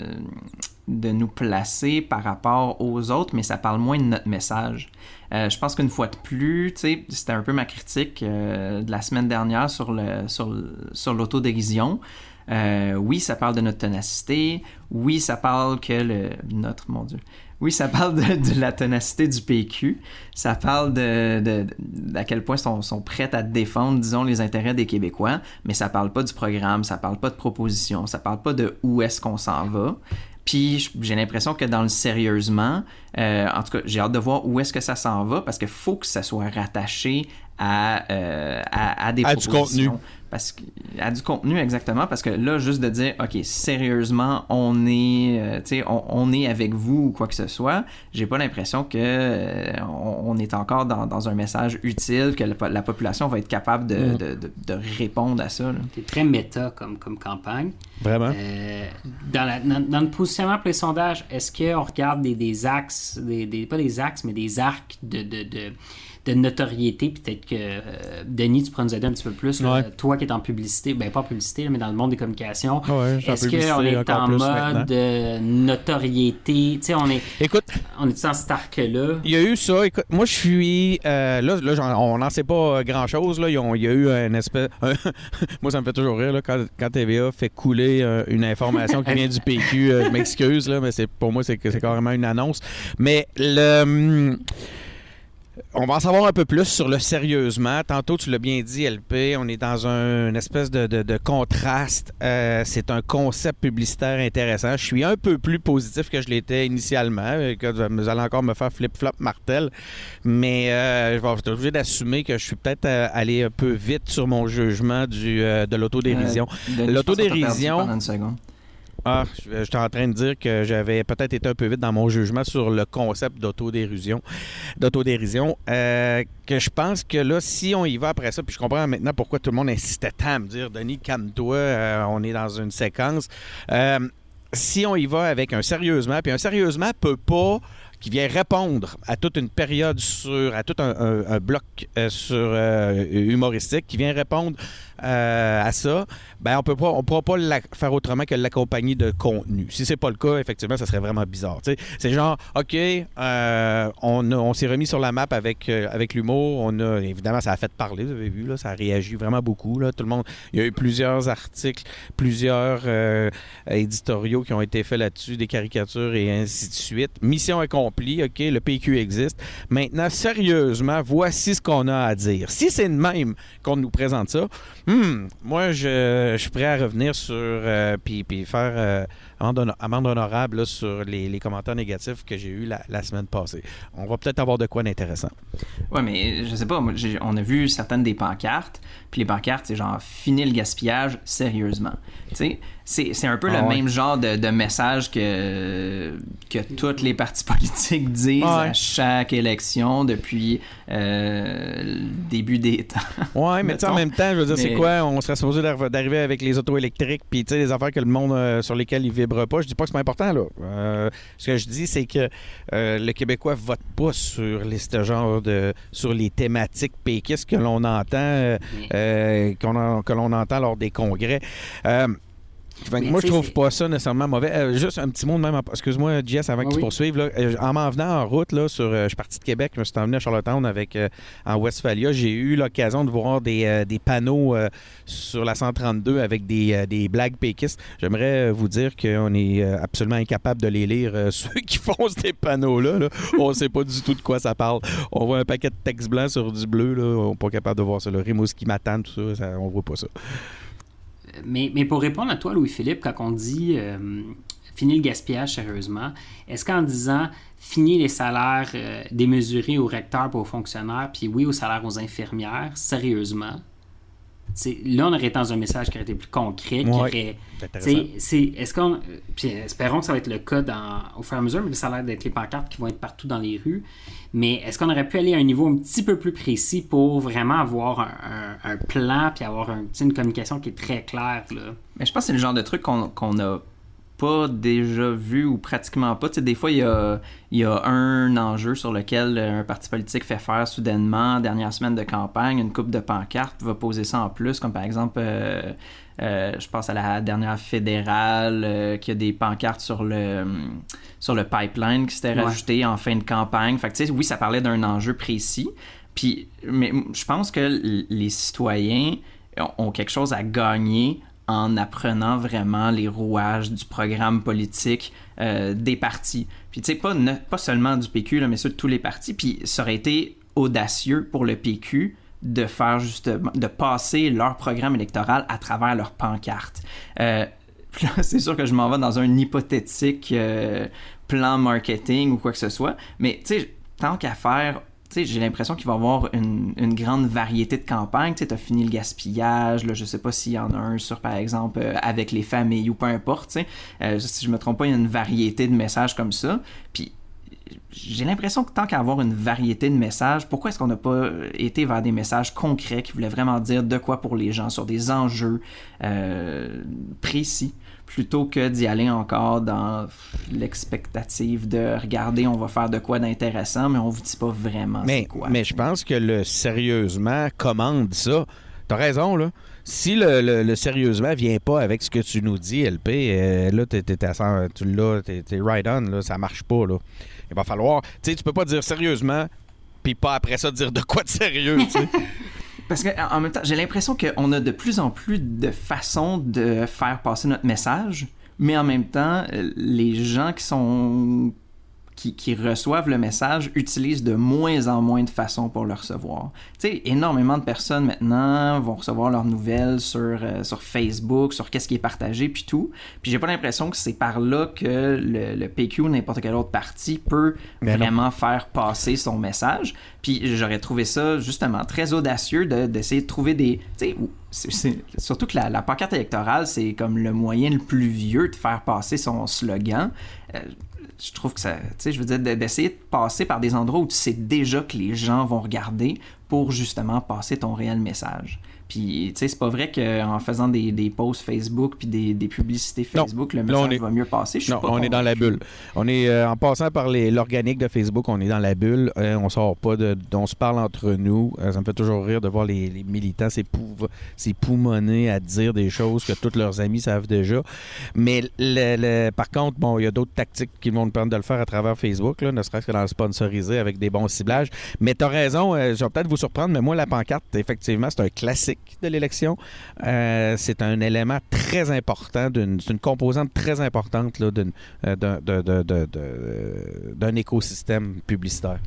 de nous placer par rapport aux autres, mais ça parle moins de notre message. Euh, je pense qu'une fois de plus, c'était un peu ma critique de la semaine dernière sur le sur, sur l'autodérision. Oui, ça parle de notre ténacité. Oui, ça parle que le notre mon Dieu. Oui, ça parle de, la ténacité du PQ. Ça parle de, de, de- d'à quel point ils sont, sont prêts à défendre, disons, les intérêts des Québécois. Mais ça parle pas du programme, ça parle pas de proposition, ça parle pas de où est-ce qu'on s'en va. Puis j'ai l'impression que dans le sérieusement, euh, en tout cas, j'ai hâte de voir où est-ce que ça s'en va parce qu'il faut que ça soit rattaché à, euh, à, à des À du contenu. Parce que, à du contenu, exactement. Parce que là, juste de dire, OK, sérieusement, on est, euh, tu sais, on, on est avec vous ou quoi que ce soit, j'ai pas l'impression que euh, on, on est encore dans, dans un message utile, que la, po- la population va être capable de, Mm. de, de, de répondre à ça. C'est très méta comme, comme campagne. Vraiment. Euh, dans, la- dans- dans le positionnement pour les sondages, est-ce qu'on regarde des, des axes, des, des- pas des axes, mais des arcs de, de, notoriété? Peut-être que euh, Denis, tu pourras nous aider un petit peu plus. là. Ouais. Toi qui es en publicité, ben pas en publicité, là, mais dans le monde des communications. Ouais, est-ce qu'on est en mode euh, notoriété? Tu sais, on est, Écoute, on est dans cet arc-là. Il y a eu ça. Écoute, moi, je suis. euh, là, là on n'en sait pas grand chose. Là. Ils ont- il y a eu un espèce. moi, ça me fait toujours rire là, quand, quand TVA fait couler euh, une information qui vient du PQ. euh, je m'excuse, là, mais c'est, pour moi, c'est, carrément une annonce. Mais le. On va en savoir un peu plus sur le sérieusement. Tantôt, tu l'as bien dit, LP, on est dans un une espèce de, de- de contraste. Euh, c'est un concept publicitaire intéressant. Je suis un peu plus positif que je l'étais initialement. Euh, que Vous allez encore me faire flip-flop martel. Mais euh, je vais être obligé d'assumer que je suis peut-être euh, allé un peu vite sur mon jugement du, euh, de l'autodérision. Euh, L'autodérision- Ah, je- j'étais en train de dire que j'avais peut-être été un peu vite dans mon jugement sur le concept d'autodérision. D'autodérision. euh, que je pense que là, si on y va après ça, puis je comprends maintenant pourquoi tout le monde insistait tant à me dire Denis, calme-toi, euh, on est dans une séquence. Euh, si on y va avec un sérieusement, puis un sérieusement peut pas qui vient répondre à toute une période sur, à tout un, un- bloc euh, sur euh, humoristique, qui vient répondre euh, à ça, ben on peut pas, on pourra pas faire autrement que l'accompagner de contenu. Si c'est pas le cas, effectivement, ça serait vraiment bizarre. C'est genre, ok, euh, on, on s'est remis sur la map avec euh, avec l'humour. On a évidemment, ça a fait parler. Vous avez vu là, ça a réagi vraiment beaucoup là. Tout le monde, il y a eu plusieurs articles, plusieurs éditoriaux qui ont été faits là-dessus, des caricatures et ainsi de suite. Mission accomplie. Ok, le PQ existe. Maintenant, sérieusement, voici ce qu'on a à dire. Si c'est de même qu'on nous présente ça, Hmm, moi, je, suis prêt à revenir sur euh, puis faire euh, amende, hono- amende honorable là, sur les, les commentaires négatifs que j'ai eus la, la semaine passée. On va peut-être avoir de quoi d'intéressant. Ouais, mais je sais pas, moi, on a vu certaines des pancartes, puis les pancartes, c'est genre fini le gaspillage sérieusement. C'est c'est un peu Ah le ouais. même genre de, de message que, que tous les partis politiques disent Ouais. à chaque élection depuis euh, le début des temps. Ouais, mais en même temps, je veux dire, c'est quoi? On serait supposé d'arri- d'arriver avec les autos électriques, puis tu sais, les affaires que le monde euh, sur lesquelles il vibre pas. Je dis pas que c'est pas important, là. Euh, ce que je dis, c'est que euh, le Québécois vote pas sur les, ce genre de. sur les thématiques péquistes que l'on entend, euh, Mais- euh, qu'on en- que l'on entend lors des congrès. Fait que moi, tu je trouve pas ça nécessairement mauvais. Euh, juste un petit mot de même. Excuse-moi, Jess, avant que Ah tu oui. poursuives. Là, Euh, en m'en venant en route, là, sur, euh, je suis parti de Québec, je me suis emmené à Charlottetown avec, euh, en Westphalia. J'ai eu l'occasion de voir des, des panneaux sur la 132 avec des, des blagues péquistes. J'aimerais vous dire qu'on est absolument incapable de les lire, ceux qui font ces panneaux-là. là. On sait pas du tout de quoi ça parle. On voit un paquet de texte blanc sur du bleu. Là. On n'est pas capable de voir ça. Le Rimouski m'attend, tout ça, ça, on voit pas ça. Mais, pour répondre à toi, Louis-Philippe, quand on dit euh, le gaspillage sérieusement, est-ce qu'en disant fini les salaires euh, démesurés aux recteurs et aux fonctionnaires, puis oui aux salaires aux infirmières, sérieusement, là, on aurait été dans un message qui aurait été plus concret, qui Ouais. Est-ce qu'on. Puis espérons que ça va être le cas dans, au fur et à mesure, mais ça a l'air d'être les pancartes qui vont être partout dans les rues. Mais est-ce qu'on aurait pu aller à un niveau un petit peu plus précis pour vraiment avoir un, un- un plan puis avoir un, une communication qui est très claire? Là? Mais je pense que c'est le genre de truc qu'on qu'on n'a pas déjà vu ou pratiquement pas. Tu sais, des fois, il y a, il y a un enjeu sur lequel un parti politique fait faire soudainement, dernière semaine de campagne, une coupe de pancartes, va poser ça en plus, comme par exemple, euh, euh, je pense à la dernière fédérale, euh, qui a des pancartes sur le, sur le pipeline qui s'était Ouais. rajouté en fin de campagne. Fait que, tu sais, oui, ça parlait d'un enjeu précis. Puis, mais je pense que les citoyens ont quelque chose à gagner en apprenant vraiment les rouages du programme politique euh, des partis. Puis tu sais, pas, pas seulement du PQ, mais ceux de tous les partis. Puis ça aurait été audacieux pour le PQ de faire justement, de passer leur programme électoral à travers leur pancarte. Euh, c'est sûr que je m'en vais dans un hypothétique euh, plan marketing ou quoi que ce soit, mais tu sais, tant qu'à faire, j'ai l'impression qu'il va y avoir une, une, grande variété de campagnes. Tu as fini le gaspillage, là, je sais pas s'il y en a un sur, par exemple, euh, avec les familles ou peu importe. Euh, si je me trompe pas, il y a une variété de messages comme ça. Puis j'ai l'impression que tant qu'à avoir une variété de messages, pourquoi est-ce qu'on n'a pas été vers des messages concrets qui voulaient vraiment dire de quoi pour les gens sur des enjeux euh, précis? Plutôt que d'y aller encore dans l'expectative de regarder, on va faire de quoi d'intéressant, mais on vous dit pas vraiment mais, quoi. Mais je pense que le sérieusement commande ça. T'as raison, là. Si le, le, sérieusement vient pas avec ce que tu nous dis, LP, euh, là, t'es, t'es, à, tu l'as, t'es, right on, là, ça marche pas, là. Il va falloir... Tu sais, tu peux pas dire sérieusement, puis pas après ça dire de quoi de sérieux, tu sais. Parce qu'en même temps, j'ai l'impression qu'on a de plus en plus de façons de faire passer notre message, mais en même temps, les gens qui sont qui, reçoivent le message utilisent de moins en moins de façons pour le recevoir. Tu sais, énormément de personnes maintenant vont recevoir leurs nouvelles sur, euh, sur Facebook, sur qu'est-ce qui est partagé, puis tout. Puis j'ai pas l'impression que c'est par là que le, PQ ou n'importe quel autre parti peut vraiment faire passer son message. Puis j'aurais trouvé ça justement très audacieux d'essayer de, trouver des... Tu sais, surtout que la, la, pancarte électorale, c'est comme le moyen le plus vieux de faire passer son slogan. Euh, je trouve que ça, tu sais, je veux dire, d'essayer de passer par des endroits où tu sais déjà que les gens vont regarder pour justement passer ton réel message. Puis, tu sais, c'est pas vrai qu'en faisant des, des, posts Facebook puis des, des publicités Facebook, le message va mieux passer. non, on est dans la bulle. On est, euh, en passant par l'organique de Facebook, on est dans la bulle. Euh, on sort pas de... On se parle entre nous. Euh, ça me fait toujours rire de voir les, les militants s'époumoner à dire des choses que tous leurs amis savent déjà. Mais le, par contre, bon, il y a d'autres tactiques qui vont nous permettre de le faire à travers Facebook, là, ne serait-ce que dans le sponsorisé avec des bons ciblages. Mais tu as raison, je vais peut-être vous surprendre, mais moi, la pancarte, effectivement, c'est un classique de l'élection. Euh, c'est un élément très important, c'est une composante très importante euh, d'un écosystème publicitaire.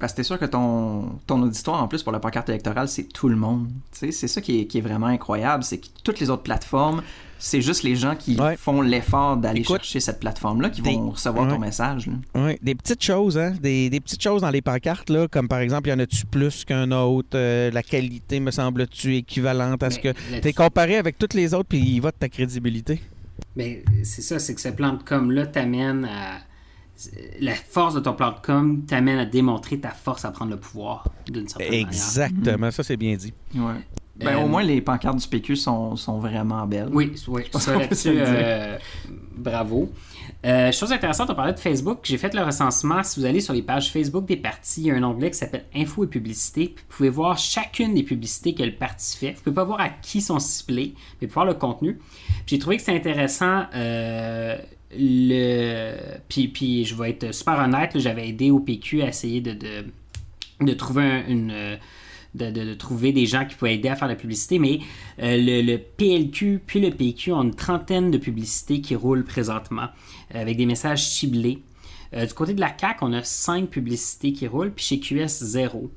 Parce que c'est sûr que ton, ton auditoire, en plus, pour la pancarte électorale, c'est tout le monde. C'est ça qui est, qui est, vraiment incroyable, c'est que toutes les autres plateformes c'est juste les gens qui font l'effort d'aller chercher cette plateforme-là qui vont recevoir ton message. Oui, des petites choses, hein? Des, petites choses dans les pancartes, là, comme par exemple, y en a-tu plus qu'un autre? Euh, la qualité, me semble-tu, équivalente à ce que. T'es comparé avec toutes les autres, puis il va de ta crédibilité? Mais c'est ça, c'est que ce plan de com-là t'amène à. La force de ton plan de com t'amène à démontrer ta force à prendre le pouvoir d'une certaine manière. Exactement, ça c'est bien dit. Ouais. Ben, au euh, moins, les pancartes du PQ sont, sont vraiment belles. Oui, oui. Ça, là-dessus, euh, bravo. Euh, chose intéressante, on parlait de Facebook. J'ai fait le recensement. Si vous allez sur les pages Facebook des partis, il y a un onglet qui s'appelle Info et publicité. vous pouvez voir chacune des publicités que le parti fait. Vous ne pouvez pas voir à qui sont ciblées, mais voir le contenu. J'ai trouvé que c'est intéressant. Le... puis, puis, je vais être super honnête, j'avais aidé au PQ à essayer de, de, de trouver une de, trouver des gens qui pouvaient aider à faire la publicité, mais euh, le, PLQ puis le PQ ont une trentaine de publicités qui roulent présentement euh, avec des messages ciblés. Euh, du côté de la CAC, on a cinq publicités qui roulent, puis chez QS, zéro.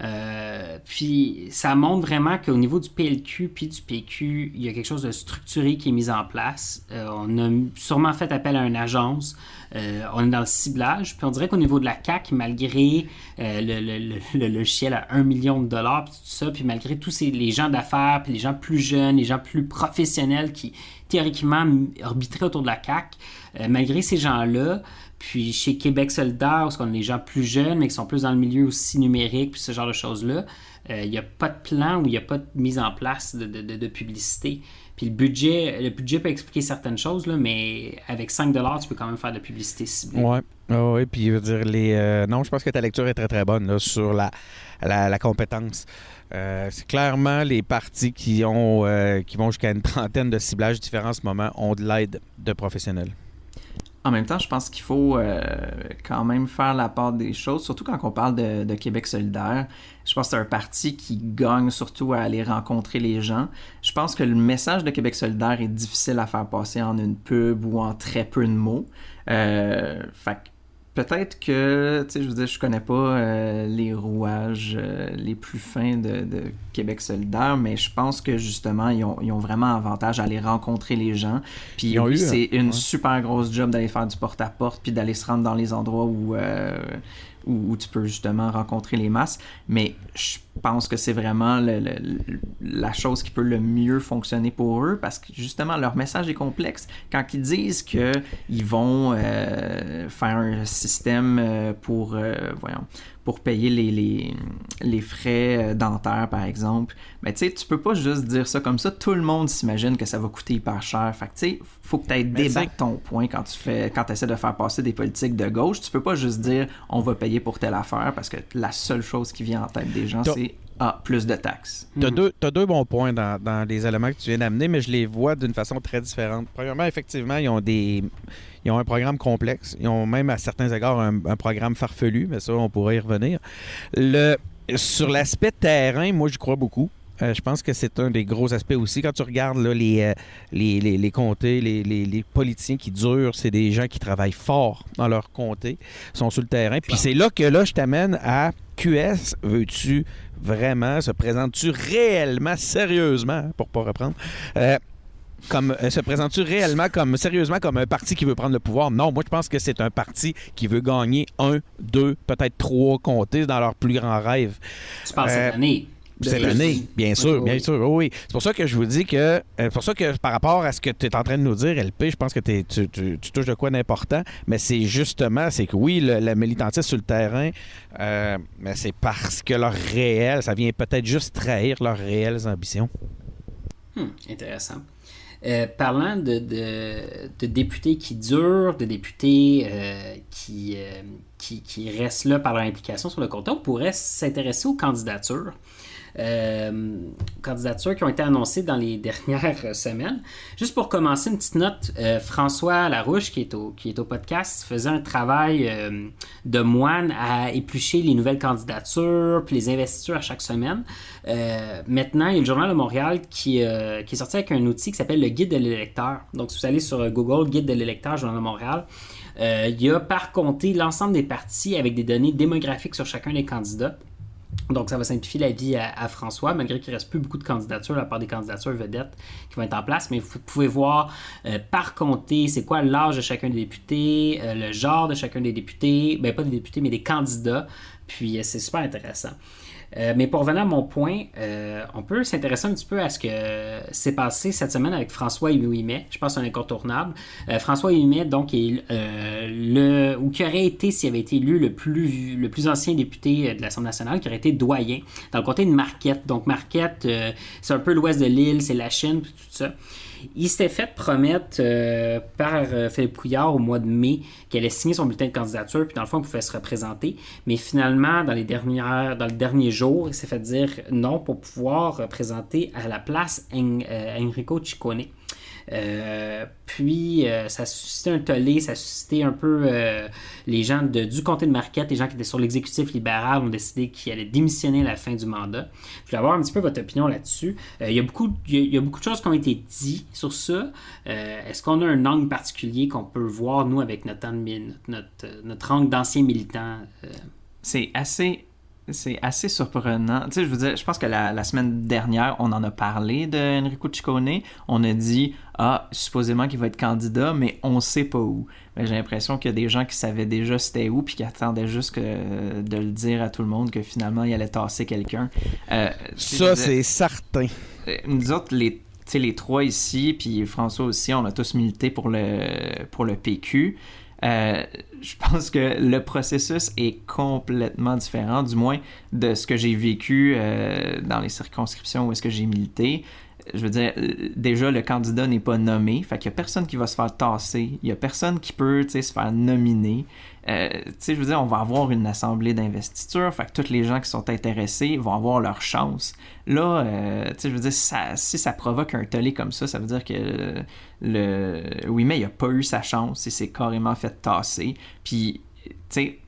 Euh, puis ça montre vraiment qu'au niveau du PLQ puis du PQ, il y a quelque chose de structuré qui est mis en place. Euh, on a sûrement fait appel à une agence. Euh, on est dans le ciblage. Puis on dirait qu'au niveau de la CAC, malgré le, logiciel à 1 million de dollars, puis tout ça, puis malgré tous ces, les gens d'affaires, puis les gens plus jeunes, les gens plus professionnels qui théoriquement orbiteraient autour de la CAC, malgré ces gens-là, puis chez Québec solidaire, parce qu'on a des gens plus jeunes, mais qui sont plus dans le milieu aussi numérique, puis ce genre de choses-là, euh, il n'y a pas de plan ou il n'y a pas de mise en place de, publicité. Puis le budget, le budget peut expliquer certaines choses, là, mais avec 5 tu peux quand même faire de la publicité ciblée. Oui, ouais, puis je veux dire, les, euh, non, je pense que ta lecture est très très bonne là, sur la, la, compétence. Euh, c'est clairement les partis qui, ont, qui vont jusqu'à une trentaine de ciblages différents en ce moment ont de l'aide de professionnels. En même temps, je pense qu'il faut euh, quand même faire la part des choses, surtout quand on parle de, Québec solidaire. Je pense que c'est un parti qui gagne surtout à aller rencontrer les gens. Je pense que le message de Québec solidaire est difficile à faire passer en une pub ou en très peu de mots. Euh, fait peut-être que, tu sais, je veux dire, je connais pas euh, les rouages euh, les plus fins de, Québec solidaire, mais je pense que justement, ils ont, vraiment avantage à aller rencontrer les gens. Puis c'est une super grosse job d'aller faire du porte-à-porte, puis d'aller se rendre dans les endroits où, où, tu peux justement rencontrer les masses. Mais je pense que c'est vraiment la chose qui peut le mieux fonctionner pour eux parce que justement leur message est complexe. Quand ils disent qu'ils vont euh, faire un système euh, pour, euh, voyons, pour payer les, les, les, frais dentaires, par exemple, mais tu sais, tu peux pas juste dire ça comme ça. Tout le monde s'imagine que ça va coûter hyper cher. Fait que tu sais, faut que tu aies débattre ton point quand tu fais quand essaies de faire passer des politiques de gauche. Tu peux pas juste dire on va payer pour telle affaire parce que la seule chose qui vient en tête des gens, c'est ah, plus de taxes. Tu as, hmm. as, deux bons points dans, dans, les éléments que tu viens d'amener, mais je les vois d'une façon très différente. Premièrement, effectivement, ils ont des ils ont un programme complexe. Ils ont même à certains égards un, programme farfelu, mais ça, on pourrait y revenir. Sur l'aspect terrain, moi, je crois beaucoup. Euh, je pense que c'est un des gros aspects aussi. Quand tu regardes euh, les, comtés, les, politiciens qui durent, c'est des gens qui travaillent fort dans leur comté, sont sur le terrain. Puis c'est là que là, je t'amène à QS. Veux-tu vraiment, se présentes-tu réellement, sérieusement, pour pas reprendre, euh, comme se présentes-tu réellement comme sérieusement comme un parti qui veut prendre le pouvoir? Non, moi je pense que c'est un parti qui veut gagner un, deux, peut-être trois comtés dans leur plus grand rêve. Tu parles cette année cette année, bien sûr, bien sûr. Oui, C'est pour ça que je vous dis que, euh, c'est pour ça que par rapport à ce que tu es en train de nous dire, LP, je pense que tu, tu, touches de quoi d'important, mais c'est justement, c'est que oui, le, la militantisme sur le terrain, euh, mais c'est parce que leur réel, ça vient peut-être juste trahir leurs réelles ambitions. Hmm, intéressant. Euh, parlant de, députés qui durent, de députés qui, qui, qui, restent là par leur implication sur le compte, on pourrait s'intéresser aux candidatures. Euh, candidatures qui ont été annoncées dans les dernières semaines. Juste pour commencer, une petite note, euh, François Larouche, qui est, au, qui est au podcast, faisait un travail euh, de moine à éplucher les nouvelles candidatures, puis les investitures à chaque semaine. maintenant, il y a le Journal de Montréal qui, qui est sorti avec un outil qui s'appelle le Guide de l'électeur. Donc, si vous allez sur Google, Guide de l'électeur, Journal de Montréal, il y a par compter l'ensemble des partis avec des données démographiques sur chacun des candidats. Donc, ça va simplifier la vie à, François, malgré qu'il ne reste plus beaucoup de candidatures, à part des candidatures vedettes qui vont être en place. Mais vous pouvez voir euh, par comté, c'est quoi l'âge de chacun des députés, euh, le genre de chacun des députés, ben pas des députés, mais des candidats. Puis, euh, c'est super intéressant. Euh, mais pour revenir à mon point, euh, on peut s'intéresser un petit peu à ce que s'est passé cette semaine avec François Huimet. Je pense un incontournable. Euh, François Huimet, donc, est le, ou qui aurait été, s'il avait été élu, le plus, le plus ancien député de l'Assemblée nationale, qui aurait été doyen dans le comté de Marquette. Donc, Marquette, c'est un peu l'ouest de l'île, c'est la Chine, tout ça. Il s'était fait promettre euh, par euh, Philippe Couillard au mois de mai qu'elle allait signer son bulletin de candidature, puis dans le fond, il pouvait se représenter. Mais finalement, dans les dernières, dans le dernier jour, il s'est fait dire non pour pouvoir représenter à la place euh, Enrico Ciccone. Euh, puis, euh, ça a suscité un tollé, ça a suscité un peu euh, les gens du comté de Marquette, les gens qui étaient sur l'exécutif libéral ont décidé qu'ils allaient démissionner à la fin du mandat. Je voulais avoir un petit peu votre opinion là-dessus. il, y a beaucoup, il, y a, beaucoup de choses qui ont été dites sur ça. Est-ce qu'on a un angle particulier qu'on peut voir, nous, avec notre, notre, notre angle d'ancien militant? C'est assez c'est assez surprenant. Tu sais, je veux dire, je pense que la, semaine dernière, on en a parlé de Enrico Ciccone. On a dit, ah, supposément qu'il va être candidat, mais on sait pas où. Mais j'ai l'impression qu'il y a des gens qui savaient déjà c'était où, puis qui attendaient juste que, de le dire à tout le monde que finalement, il allait tasser quelqu'un. Euh, Ça, c'est certain. Euh, nous autres, les, les trois ici, puis François aussi, on a tous milité pour le, pour le PQ. Euh, je pense que le processus est complètement différent, du moins de ce que j'ai vécu euh, dans les circonscriptions où est-ce que j'ai milité. Je veux dire, déjà, le candidat n'est pas nommé, fait qu'il n'y a personne qui va se faire tasser, il n'y a personne qui peut se faire nominer. Euh, je veux dire, on va avoir une assemblée d'investiture, fait que tous les gens qui sont intéressés vont avoir leur chance. Là, euh, je veux dire, si ça provoque un tollé comme ça, ça veut dire que le, oui, mais il n'a pas eu sa chance, il s'est carrément fait tasser. Puis, tu sais,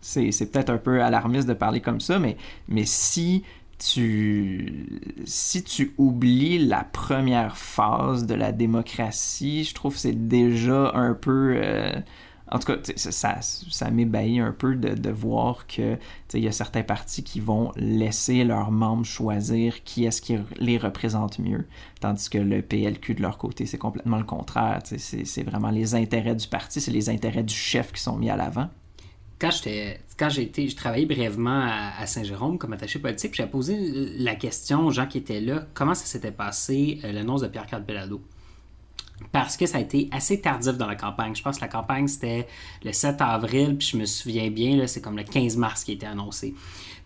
c'est peut-être un peu alarmiste de parler comme ça, mais, mais si tu si tu oublies la première phase de la démocratie, je trouve que c'est déjà un peu euh, en tout cas, ça, ça m'ébahit un peu de, voir que il y a certains partis qui vont laisser leurs membres choisir qui est-ce qui les représente mieux, tandis que le PLQ de leur côté, c'est complètement le contraire. C'est vraiment les intérêts du parti, c'est les intérêts du chef qui sont mis à l'avant quand j'étais quand j'ai été je brièvement à, Saint-Jérôme comme attaché politique j'ai posé la question aux gens qui étaient là comment ça s'était passé l'annonce de Pierre Carl parce que ça a été assez tardif dans la campagne. Je pense que la campagne, c'était le 7 avril, puis je me souviens bien, c'est comme le 15 mars qui a été annoncé.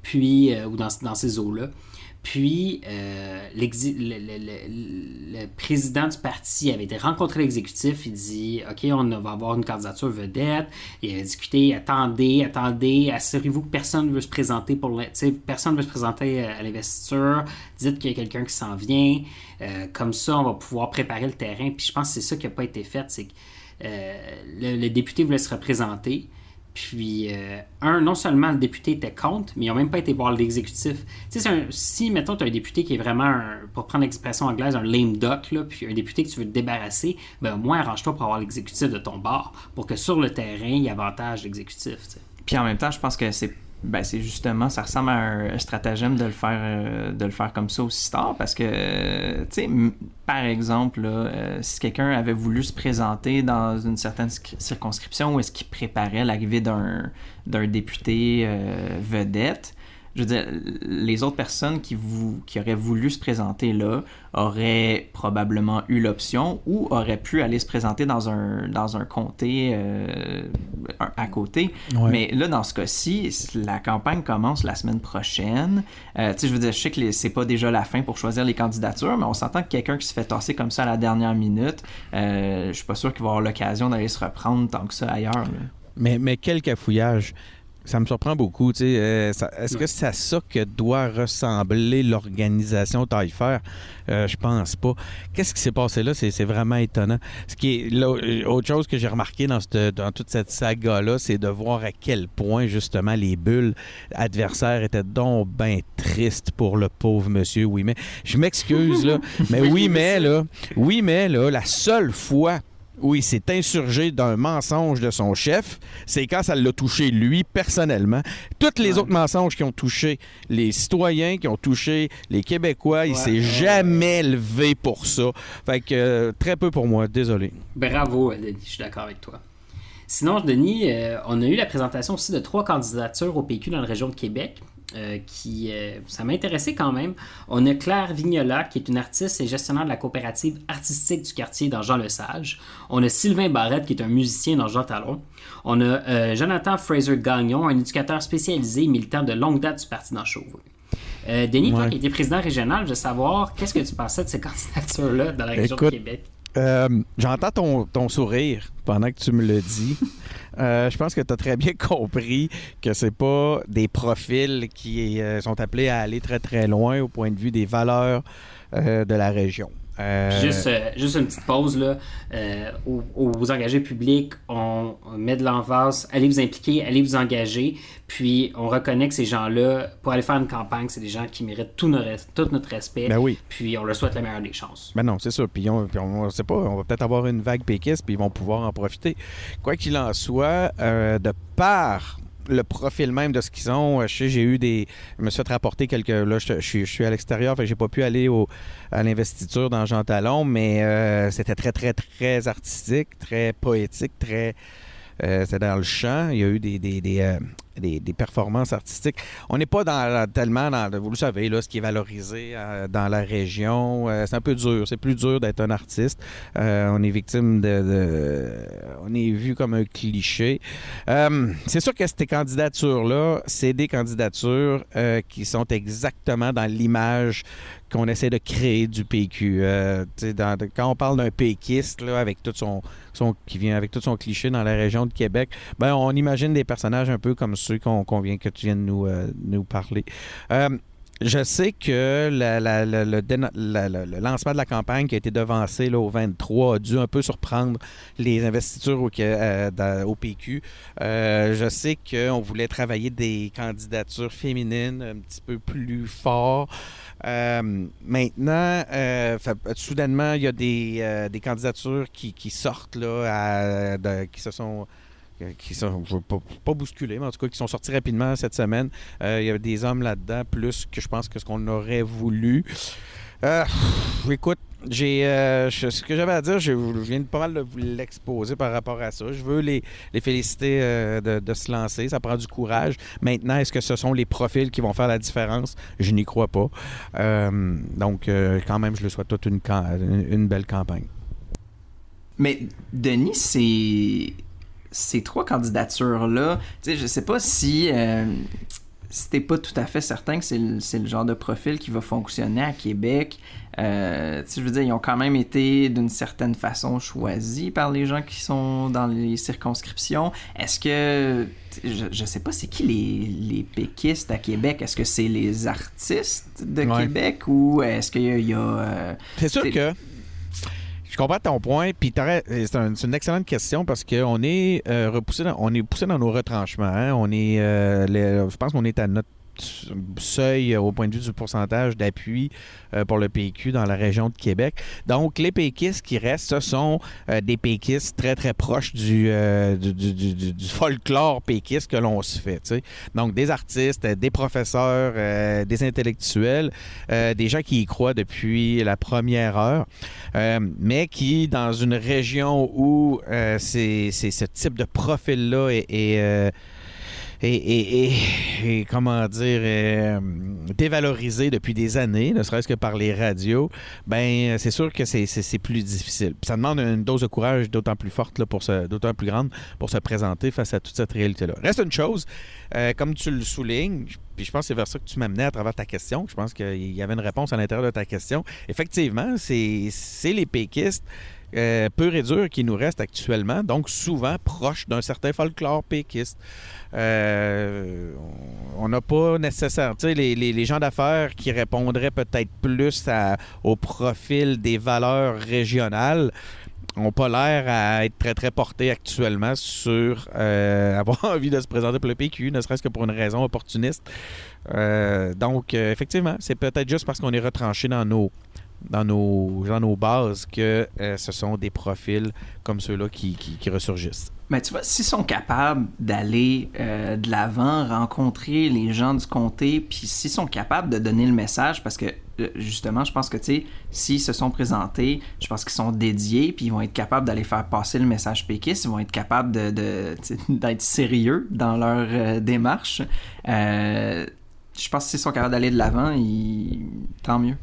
Puis, ou dans, dans ces eaux-là. Puis, euh, le, président du parti avait été rencontré l'exécutif. Il dit OK, on va avoir une candidature vedette. Il avait discuté attendez, attendez, assurez-vous que personne ne veut se présenter pour personne veut se présenter à l'investiture. Dites qu'il y a quelqu'un qui s'en vient. Euh, comme ça, on va pouvoir préparer le terrain. Puis, je pense que c'est ça qui n'a pas été fait c'est que euh, le, député voulait se représenter. Puis, euh, un, non seulement le député était contre, mais ils n'ont même pas été voir l'exécutif. Si, mettons, tu as un député qui est vraiment, pour prendre l'expression anglaise, un lame duck, là, puis un député que tu veux te débarrasser, ben au moins arrange-toi pour avoir l'exécutif de ton bord, pour que sur le terrain, il y ait avantage l'exécutif. Puis en même temps, je pense que c'est ben, c'est justement, ça ressemble à un stratagème de le faire, euh, de le faire comme ça aussi tard parce que, tu sais, par exemple, euh, si quelqu'un avait voulu se présenter dans une certaine circonscription où est-ce qu'il préparait l'arrivée d'un député euh, vedette, je veux dire, les autres personnes qui, vous, qui auraient voulu se présenter là auraient probablement eu l'option ou auraient pu aller se présenter dans un, dans un comté euh, à côté. Mais là, dans ce cas-ci, la campagne commence la semaine prochaine. Euh, tu sais, je veux dire, je sais que c'est pas déjà la fin pour choisir les candidatures, mais on s'entend que quelqu'un qui se fait tasser comme ça à la dernière minute, euh, je suis pas sûr qu'il va avoir l'occasion d'aller se reprendre tant que ça ailleurs. Mais, mais quel cafouillage! Ça me surprend beaucoup. Euh, Est-ce que c'est à ça que doit ressembler l'organisation Taillefer? Euh, je pense pas. Qu'est-ce qui s'est passé là? C'est vraiment étonnant. Ce qui est euh, autre chose que j'ai remarqué dans, dans toute cette saga-là, c'est de voir à quel point justement les bulles adversaires étaient donc bien tristes pour le pauvre monsieur. Oui, mais je m'excuse là. mais oui, mais là, oui, mais là, la seule fois où il s'est insurgé d'un mensonge de son chef, c'est quand ça l'a touché lui personnellement. Tous les autres mensonges qui ont touché les citoyens, qui ont touché les Québécois, il s'est jamais levé pour ça. Fait que euh, très peu pour moi, désolé. Bravo, Denis, je suis d'accord avec toi. Sinon, Denis, euh, on a eu la présentation aussi de trois candidatures au PQ dans la région de Québec. Euh, qui euh, ça m'intéressait quand même. On a Claire Vignola, qui est une artiste et gestionnaire de la coopérative artistique du quartier dans Jean Lesage. On a Sylvain Barrette, qui est un musicien dans Jean Talon. On a euh, Jonathan Fraser Gagnon, un éducateur spécialisé militant de longue date du Parti dans Denis, toi qui étais président régional, je veux savoir, qu'est-ce que tu pensais de ces candidatures-là dans la région de Québec? J'entends ton, ton, sourire pendant que tu me le dis. Euh, je pense que tu as très bien compris que c'est pas des profils qui euh, sont appelés à aller très très loin au point de vue des valeurs euh, de la région. Euh, juste, euh, juste une petite pause là. Euh, aux, engagés publics, on, met de l'emphase, allez vous impliquer, allez vous engager. Puis on reconnaît que ces gens-là, pour aller faire une campagne, c'est des gens qui méritent tout, tout notre respect. Ben oui. Puis on leur souhaite la meilleure des chances. Ben non, c'est sûr. Puis on, on, sait pas, on va peut-être avoir une vague péquiste, puis ils vont pouvoir en profiter. Quoi qu'il en soit, de part le profil même de ce qu'ils ont. Euh, je sais, j'ai eu des. Je me suis fait rapporter quelques. Là, je, suis, à l'extérieur, fait j'ai pas pu aller à l'investiture dans Jean Talon, mais euh, c'était très, très, très artistique, très poétique, très. Euh, c'était dans le chant. Il y a eu des, des, des, performances artistiques. On n'est pas tellement dans, vous le savez, là, ce qui est valorisé euh, dans la région. Euh, c'est un peu dur. C'est plus dur d'être un artiste. Euh, on est victime de, On est vu comme un cliché. c'est sûr que ces candidatures-là, c'est des candidatures qui sont exactement dans l'image qu'on essaie de créer du PQ. quand on parle d'un péquiste, là, avec tout son, qui vient avec tout son cliché dans la région de Québec, ben, on imagine des personnages un peu comme ceux qu'on vient que tu viennes nous, euh, nous parler. Euh, je sais que le, lancement de la campagne qui a été devancé là, au 23 a dû un peu surprendre les investitures au, euh, PQ. je sais qu'on voulait travailler des candidatures féminines un petit peu plus fort. maintenant, soudainement, il y a des, candidatures qui, sortent, là, qui se sont euh, qui sont, pas, bousculer, mais en tout cas, qui sont sortis rapidement cette semaine. Euh, il y avait des hommes là-dedans, plus que je pense que ce qu'on aurait voulu. Euh, écoute, j'ai euh, ce que j'avais à dire, je, je viens de pas mal de vous l'exposer par rapport à ça. Je veux les, les féliciter euh, de, de se lancer. Ça prend du courage. Maintenant, est-ce que ce sont les profils qui vont faire la différence? Je n'y crois pas. Euh, donc, euh, quand même, je le souhaite toute une, une, belle campagne. Mais Denis, ces, ces trois candidatures-là, tu sais, je sais pas si, euh, si t'es pas tout à fait certain que c'est le, genre de profil qui va fonctionner à Québec. Euh, je veux dire, ils ont quand même été d'une certaine façon choisis par les gens qui sont dans les circonscriptions. Est-ce que, je, je sais pas, c'est qui les, les péquistes à Québec? Est-ce que c'est les artistes de Ouais. Québec ou est-ce qu'il y a... euh, C'est sûr que je comprends ton point, puis t'aurais- c'est un- une excellente question parce qu'on est euh, repoussé, dans, on est poussé dans nos retranchements. hein. On est, euh, je pense qu'on est à notre seuil euh, au point de vue du pourcentage d'appui euh, pour le PQ dans la région de Québec. Donc, les péquistes qui restent, ce sont euh, des péquistes très, très proches du, folklore péquiste que l'on se fait. Donc, des artistes, des professeurs, des intellectuels, des gens qui y croient depuis la première heure, mais qui, dans une région où c'est ce type de profil-là est, est, comment dire, euh, dévalorisé depuis des années, ne serait-ce que par les radios, ben c'est sûr que c'est- plus difficile. Ça demande une dose de courage d'autant plus forte, pour d'autant plus grande pour se présenter face à toute cette réalité-là. Reste une chose, euh, comme tu le soulignes, puis je pense que c'est vers ça que tu m'amenais à travers ta question. Je pense qu'il y avait une réponse à l'intérieur de ta question. Effectivement, c'est les péquistes euh, purs et durs qui nous restent actuellement, donc souvent proches d'un certain folklore péquiste. Euh, on n'a pas nécessairement... Les, gens d'affaires qui répondraient peut-être plus au profil des valeurs régionales n'ont pas l'air à être très, très portés actuellement sur euh, avoir envie de se présenter pour le PQ, ne serait-ce que pour une raison opportuniste. Euh, donc, effectivement, c'est peut-être juste parce qu'on est retranché dans nos, dans nos, bases que ce sont des profils comme ceux-là qui, qui- qui ressurgissent. Mais tu vois, s'ils sont capables d'aller euh, de l'avant, rencontrer les gens du comté, puis s'ils sont capables de donner le message, parce que euh, justement, je pense que, tu sais, s'ils se sont présentés, je pense qu'ils sont dédiés, puis ils vont être capables d'aller faire passer le message péquiste, ils vont être capables de, d'être sérieux dans leur euh, démarche. Je pense que s'ils sont capables d'aller de l'avant, ils- tant mieux.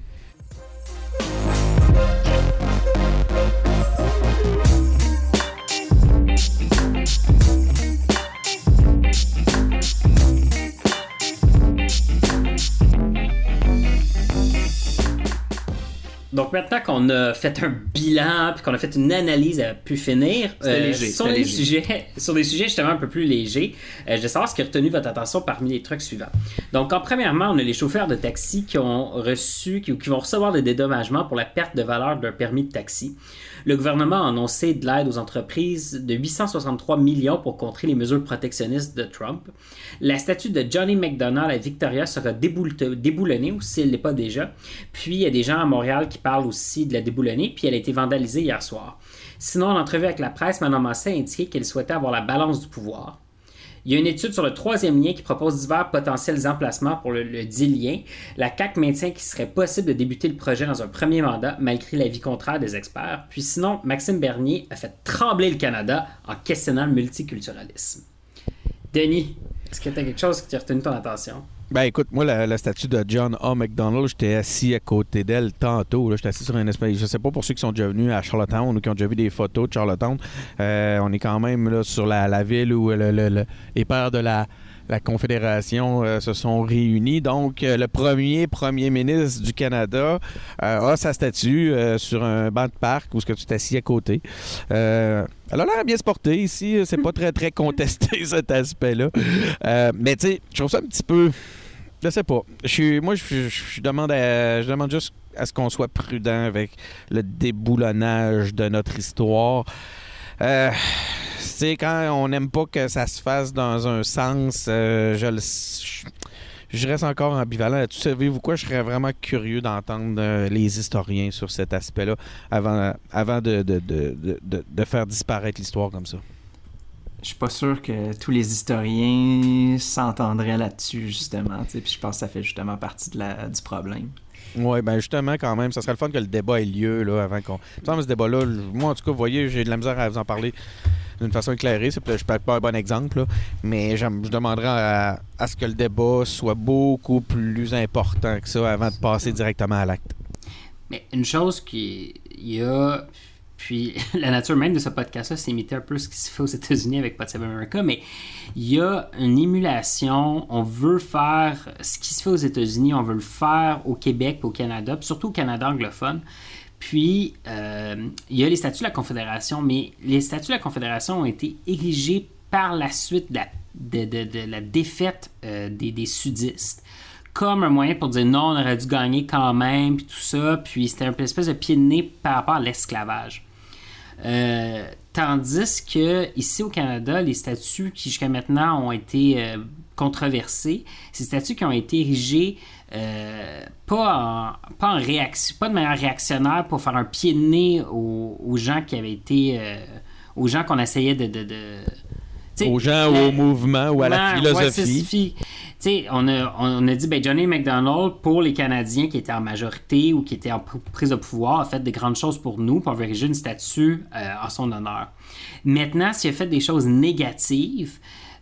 Donc maintenant qu'on a fait un bilan puis qu'on a fait une analyse à pu finir léger, sur, des léger. Sujets, sur des sujets justement un peu plus légers, euh, je vais savoir ce qui a retenu votre attention parmi les trucs suivants. Donc en premièrement, on a les chauffeurs de taxi qui ont reçu qui, qui vont recevoir des dédommagements pour la perte de valeur d'un permis de taxi. Le gouvernement a annoncé de l'aide aux entreprises de 863 millions pour contrer les mesures protectionnistes de Trump. La statue de Johnny McDonald à Victoria sera déboulonnée, ou si elle n'est pas déjà. Puis il y a des gens à Montréal qui parlent aussi de la déboulonner, puis elle a été vandalisée hier soir. Sinon, en entrevue avec la presse, Mme Massé a indiqué qu'elle souhaitait avoir la balance du pouvoir. Il y a une étude sur le troisième lien qui propose divers potentiels emplacements pour le, dit lien. La CAC maintient qu'il serait possible de débuter le projet dans un premier mandat, malgré l'avis contraire des experts. Puis sinon, Maxime Bernier a fait trembler le Canada en questionnant le multiculturalisme. Denis, est-ce que tu as quelque chose qui a retenu ton attention? Ben écoute, moi, la, la statue de John A. McDonald, j'étais assis à côté d'elle tantôt. J'étais assis sur un espèce. Je sais pas pour ceux qui sont déjà venus à Charlottetown ou qui ont déjà vu des photos de Charlottetown. euh, on est quand même là, sur la, la ville où le- le- le- les pères de la, la Confédération euh, se sont réunis. Donc, euh, le premier premier ministre du Canada euh, a sa statue sur un banc de parc où ce que tu t'assis à côté. Elle a l'air bien se porter ici. C'est pas très, très contesté cet aspect-là. Mais tu sais, je trouve ça un petit peu. Je sais pas. Moi, je, demande à- je demande juste à ce qu'on soit prudent avec le déboulonnage de notre histoire. Euh, tu sais, quand on n'aime pas que ça se fasse dans un sens, euh, je le. Je, reste encore ambivalent là-dessus. Savez-vous quoi? Je serais vraiment curieux d'entendre euh, les historiens sur cet aspect-là avant, de faire disparaître l'histoire comme ça. Je suis pas sûr que tous les historiens s'entendraient là-dessus, justement. Puis je pense que ça fait justement partie de la, du problème. Oui, ben justement, quand même, ça serait le fun que le débat ait lieu là, avant qu'on. Il ce débat-là, moi en tout cas, vous voyez, j'ai de la misère à vous en parler d'une façon éclairée. C'est peut-être pas un bon exemple, là, mais je demanderais à, à, ce que le débat soit beaucoup plus important que ça avant de passer directement à l'acte. Mais une chose qui y a puis la nature même de ce podcast-là, c'est imiter un peu ce qui se fait aux États-Unis avec Pod America, mais il y a une émulation. On veut faire ce qui se fait aux États-Unis, on veut le faire au Québec, au Canada, puis surtout au Canada anglophone. Puis, euh, il y a les statuts de la Confédération, mais les statuts de la Confédération ont été érigés par la suite de la, défaite euh, des, sudistes comme un moyen pour dire non, on aurait dû gagner quand même, puis tout ça. Puis c'était un espèce de pied de nez par rapport à l'esclavage. Euh, tandis que ici au Canada, les statuts qui jusqu'à maintenant ont été euh, controversés, ces statuts qui ont été érigés euh, pas, en, pas, en réaction, pas de manière réactionnaire pour faire un pied de nez aux, gens qui avaient été. aux gens qu'on essayait de. de, aux gens ou au mouvement ou à la philosophie on a, dit ben, Johnny McDonald, pour les Canadiens qui étaient en majorité ou qui étaient en prise de pouvoir, a fait de grandes choses pour nous, pour avoir une statue euh, en son honneur. Maintenant, s'il a fait des choses négatives,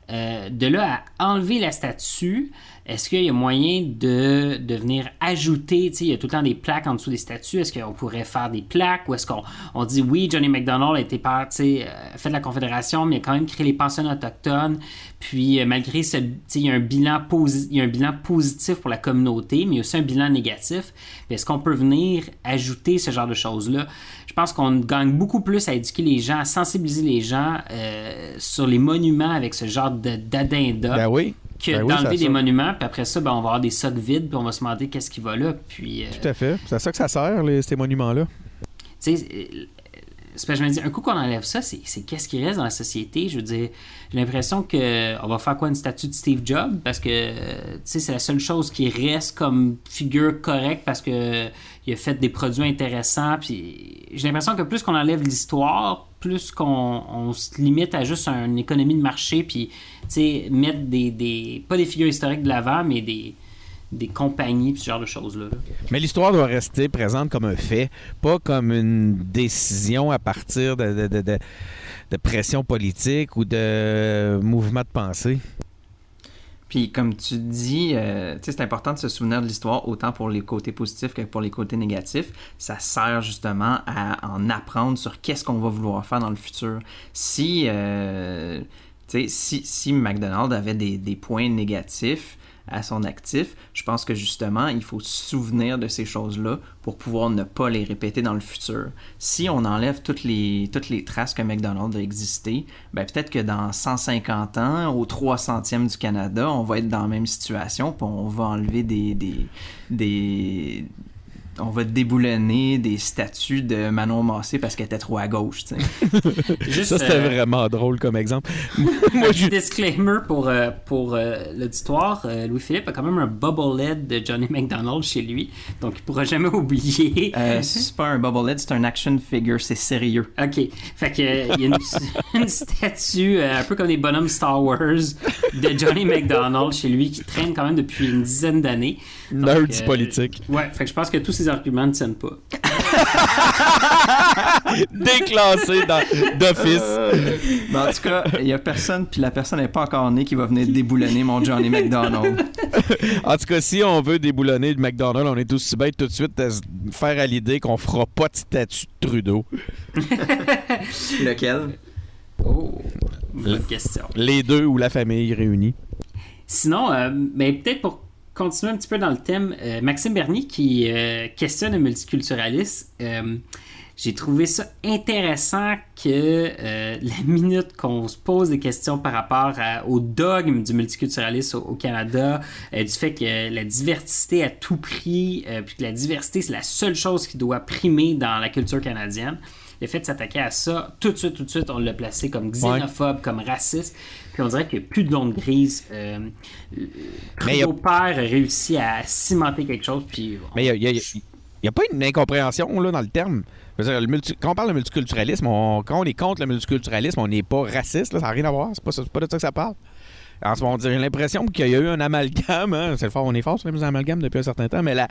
euh, de là à enlever la statue, est-ce qu'il y a moyen de, de venir ajouter, il y a tout le temps des plaques en dessous des statues, est-ce qu'on pourrait faire des plaques? Ou est-ce qu'on on dit oui, Johnny McDonald a été part, euh, fait de la Confédération, mais a quand même créé les pensionnats autochtones, puis euh, malgré ce, il y, a un bilan il y a un bilan positif pour la communauté, mais il y a aussi un bilan négatif. Est-ce qu'on peut venir ajouter ce genre de choses-là? Je pense qu'on gagne beaucoup plus à éduquer les gens, à sensibiliser les gens euh, sur les monuments avec ce genre d'addenda. Ben oui que ben d'enlever des monuments, puis après ça, ben, on va avoir des socs vides, puis on va se demander qu'est-ce qui va là. Puis, euh, Tout à fait. C'est à ça que ça sert, ces monuments-là. Tu sais, euh, je me dis, un coup qu'on enlève ça, c'est qu'est-ce qui reste dans la société? Je veux dire, j'ai l'impression qu'on va faire quoi une statue de Steve Jobs? Parce que c'est la seule chose qui reste comme figure correcte parce que il a fait des produits intéressants. Puis j'ai l'impression que plus qu'on enlève l'histoire, plus qu'on se limite à juste une économie de marché, puis mettre des, des, pas des figures historiques de l'avant, mais des, des compagnies, ce genre de choses-là. Mais l'histoire doit rester présente comme un fait, pas comme une décision à partir de, de, de, de pression politique ou de mouvement de pensée. Puis comme tu dis, euh, c'est important de se souvenir de l'histoire autant pour les côtés positifs que pour les côtés négatifs. Ça sert justement à en apprendre sur qu'est-ce qu'on va vouloir faire dans le futur. Si, euh, si, si McDonald's avait des, des points négatifs, à son actif, je pense que justement, il faut se souvenir de ces choses-là pour pouvoir ne pas les répéter dans le futur. Si on enlève toutes les, toutes les traces que McDonald's a existé, ben peut-être que dans 150 ans, au 300e du Canada, on va être dans la même situation, puis on va enlever des, des, des on va déboulonner des statues de Manon Massé parce qu'elle était trop à gauche. ça, c'était euh, vraiment drôle comme exemple. Moi, je... disclaimer pour, euh, pour euh, l'auditoire. Louis-Philippe a quand même un bobblehead de Johnny McDonald chez lui. Donc, il pourra jamais oublier. c'est pas un bobblehead, c'est un action figure. C'est sérieux. OK. Fait que, il y a une, statue, un peu comme des bonhommes Star Wars, de Johnny McDonald chez lui qui traîne quand même depuis une dizaine d'années. Nerd du politique. Ouais. Fait que je pense que tous ces arguments ne tiennent pas. Déclassé d'office. en tout cas, il n'y a personne, puis la personne n'est pas encore née qui va venir déboulonner mon Johnny McDonald. en tout cas, si on veut déboulonner le McDonald, on est aussi bête tout de suite à se faire à l'idée qu'on fera pas de statut de Trudeau. Lequel? Oh, bonne question. Les deux ou la famille réunie. Sinon, mais euh, ben, peut-être pour continuer un petit peu dans le thème, euh, Maxime Bernier qui euh, questionne le multiculturalisme. Euh, j'ai trouvé ça intéressant que la minute qu'on se pose des questions par rapport au dogme du multiculturalisme au, Canada, du fait que la diversité à tout prix, puis que la diversité c'est la seule chose qui doit primer dans la culture canadienne, le fait de s'attaquer à ça, tout de suite, tout de suite, on l'a placé comme xénophobe, comme raciste. Puis on dirait qu'il n'y a plus de zone grise. Euh, Mais père a réussi à cimenter quelque chose. Puis Mais il n'y a, pas une incompréhension là, dans le terme. quand on parle de multiculturalisme, quand on est contre le multiculturalisme, on n'est pas raciste. ça n'a rien à voir. C'est pas, pas de ça que ça parle. En ce moment, j'ai l'impression qu'il y a eu un amalgame. Hein, c'est fort, on est fort sur les amalgames depuis un certain temps, mais là,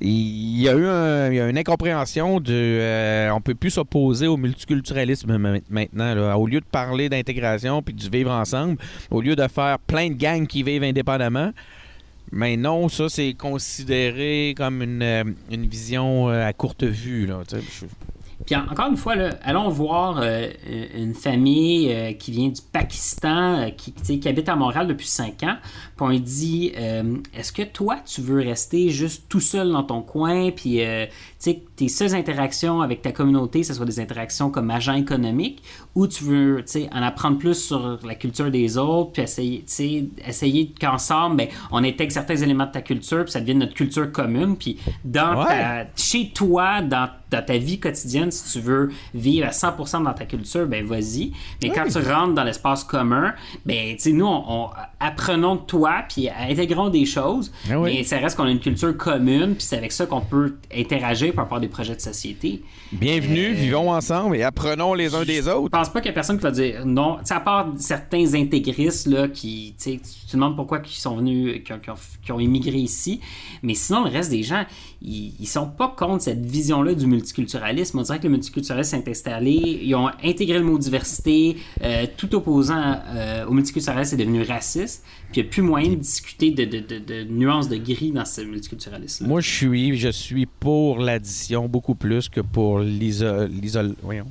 il y a eu une incompréhension de. euh, on peut plus s'opposer au multiculturalisme ma- maintenant. là. Au lieu de parler d'intégration puis du vivre ensemble, au lieu de faire plein de gangs qui vivent indépendamment. Mais non, ça, c'est considéré comme une, euh, une vision euh, à courte vue. Là, Puis en- encore une fois, là, allons voir euh, une famille euh, qui vient du Pakistan, euh, qui, qui habite à Montréal depuis 5 ans. Puis on lui dit euh, Est-ce que toi, tu veux rester juste tout seul dans ton coin, puis euh, tes seules interactions avec ta communauté, ce soit des interactions comme agent économique, ou tu veux en apprendre plus sur la culture des autres, puis essayer, essayer qu'ensemble, ben, on intègre certains éléments de ta culture, puis ça devient notre culture commune. Puis dans Ouais. ta- chez toi, dans, dans ta vie quotidienne, si tu veux vivre à 100% dans ta culture, ben vas-y. Mais quand tu rentres dans l'espace commun, ben tu sais, nous, on, on- apprenons de toi, puis intégrons des choses. Ah oui. Mais ça reste qu'on a une culture commune, puis c'est avec ça qu'on peut interagir par rapport à des projets de société. Bienvenue, vivons ensemble et apprenons les uns des Je autres. pense pas qu'il y a personne qui va dire non. Tu sais, à part certains intégristes là, qui, tu sais, tu te demandes pourquoi ils sont venus, qui ont, qui ont- qui ont immigré ici. Mais sinon, le reste des gens, ils, ils sont pas contre cette vision-là du multiculturalisme. On dirait que le multiculturalisme s'est installé. Ils ont intégré le mot diversité. euh, tout opposant euh, au multiculturalisme est devenu raciste. Puis il n'y a plus moyen de discuter de, de, de- de nuances de gris dans ce multiculturalisme. Moi, je suis, je suis pour l'addition beaucoup plus que pour l'isolement.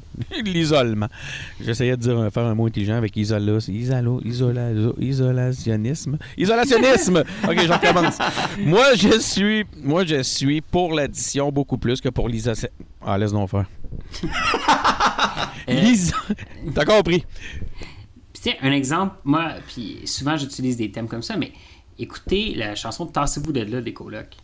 J'essayais de dire, faire un mot intelligent avec isola, isolo, isola, isolationnisme. Isolationnisme! OK, j'en recommence. Moi, je suis, moi, je suis pour l'addition beaucoup plus que pour l'isolation. Ah, laisse donc faire. L'iso- T'as compris? Puis tiens, un exemple, moi, puis souvent j'utilise des thèmes comme ça, mais écoutez la chanson de Tassez-vous de là des colocs.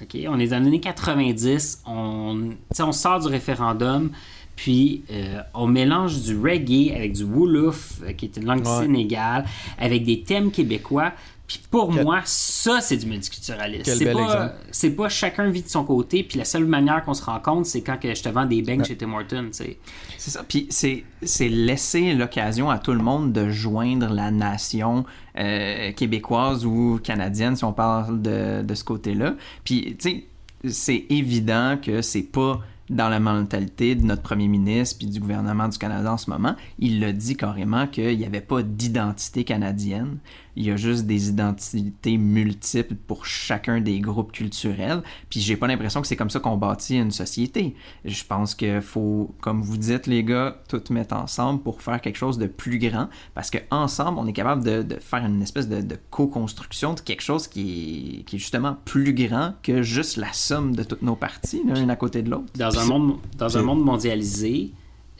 OK? On est dans les années 90, on, tu sais, on sort du référendum, puis euh, on mélange du reggae avec du wolof, euh, qui est une langue Ouais. sénégale, avec des thèmes québécois. Puis pour Quel- moi, ça, c'est du multiculturalisme. C'est pas, exemple. c'est pas chacun vit de son côté, puis la seule manière qu'on se rend compte, c'est quand que je te vends des beignes chez Tim Hortons. C'est ça. Puis c'est, c'est laisser l'occasion à tout le monde de joindre la nation euh, québécoise ou canadienne, si on parle de, de ce côté-là. Puis, tu sais, c'est évident que c'est pas dans la mentalité de notre premier ministre puis du gouvernement du Canada en ce moment. Il l'a dit carrément qu'il n'y avait pas d'identité canadienne. Il y a juste des identités multiples pour chacun des groupes culturels. Puis j'ai pas l'impression que c'est comme ça qu'on bâtit une société. Je pense qu'il faut, comme vous dites les gars, tout mettre ensemble pour faire quelque chose de plus grand. Parce que ensemble, on est capable de, de faire une espèce de, de co-construction de quelque chose qui est, qui est justement plus grand que juste la somme de toutes nos parties, l'un à côté de l'autre. dans un monde dans un monde mondialisé,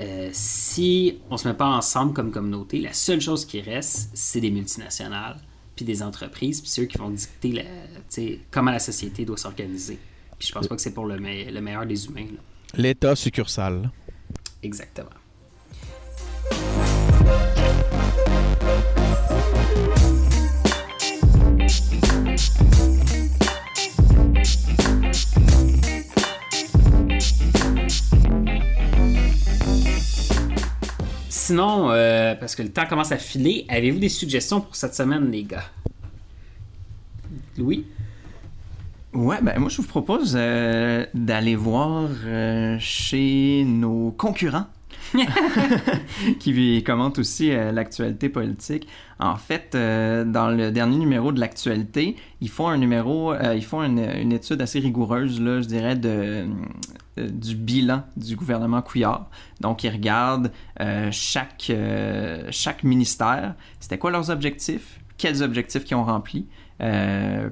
euh, si on se met pas ensemble comme communauté, la seule chose qui reste, c'est des multinationales, puis des entreprises, puis ceux qui vont dicter la, comment la société doit s'organiser. Puis je pense pas que c'est pour le, me- le meilleur des humains. L'État succursale. Exactement. Sinon, euh, parce que le temps commence à filer, avez-vous des suggestions pour cette semaine, les gars? Louis? Ouais, ben moi je vous propose euh, d'aller voir euh, chez nos concurrents qui commentent aussi euh, l'actualité politique. En fait, euh, dans le dernier numéro de l'actualité, ils font un numéro, euh, ils font une, étude assez rigoureuse, là, je dirais, du bilan du gouvernement Couillard. Donc, ils regardent chaque, ministère, c'était quoi leurs objectifs, quels objectifs qu'ils ont remplis?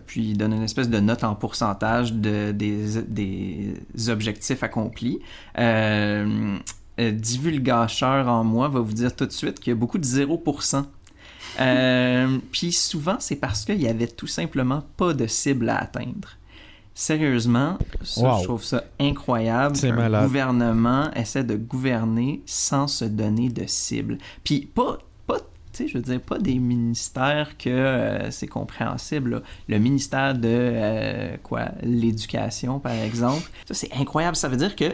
Puis il donne une espèce de note en pourcentage de, des, objectifs accomplis. Euh, divulgacheur en moi va vous dire tout de suite qu'il y a beaucoup de 0%. Euh, puis souvent, c'est parce qu'il y avait tout simplement pas de cible à atteindre. Sérieusement, ça, Wow. je trouve ça incroyable malade. gouvernement essaie de gouverner sans se donner de cible. Puis pas, je veux dire, pas des ministères que euh, c'est compréhensible. là. Le ministère de, euh, quoi, l'éducation, par exemple. Ça, c'est incroyable. Ça veut dire que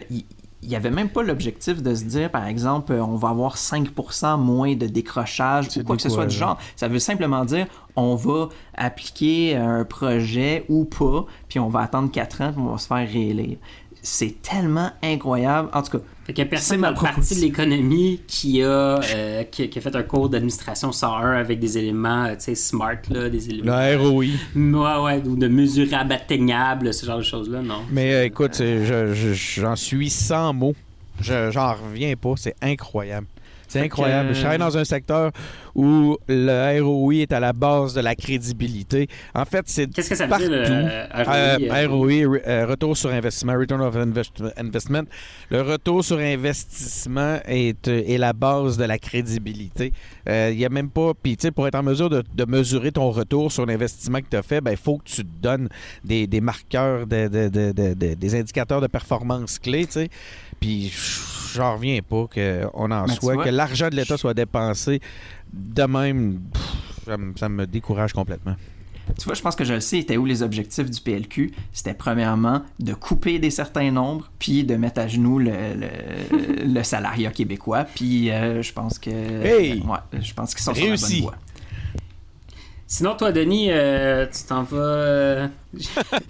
il- n'y avait même pas l'objectif de se dire, par exemple, euh, on va avoir 5% moins de décrochage ou quoi que ce soit du genre. Ça veut simplement dire, on va appliquer un projet ou pas, puis on va attendre 4 ans, puis on va se faire réélire. C'est tellement incroyable. En tout cas, fait qu'il y a personne dans le parti de l'économie qui a, euh, qui, a fait un cours d'administration 101 avec des éléments, euh, tu sais, smart, là, des éléments... Le ROI. Ouais, ouais, ou de mesurables atteignables, ce genre de choses-là, non? Mais euh, écoute, j'en suis sans mots. J'en reviens pas, c'est incroyable. C'est incroyable. Je travaille dans un secteur où le ROI est à la base de la crédibilité. En fait, c'est Qu'est-ce que ça veut dire, le ROI? ROI, euh, retour sur investissement, Return of Investment. Le retour sur investissement est, euh, est la base de la crédibilité. Euh, il n'y a même pas... Puis, tu sais, pour être en mesure de, de, mesurer ton retour sur l'investissement que tu as fait, il ben, faut que tu te donnes des, des marqueurs, de, de, des indicateurs de performance clés, tu sais. Puis j'en reviens pas qu'on en soit, que l'argent de l'État soit dépensé de même. ça, me décourage complètement. Tu vois, je pense que je le sais, était où les objectifs du PLQ? C'était premièrement de couper des certains nombres, puis de mettre à genoux le, le, salariat québécois. Puis euh, je pense que. Hey! ouais, je pense qu'ils sont sur la bonne voie. Sinon, toi, Denis, euh, tu t'en vas. Euh,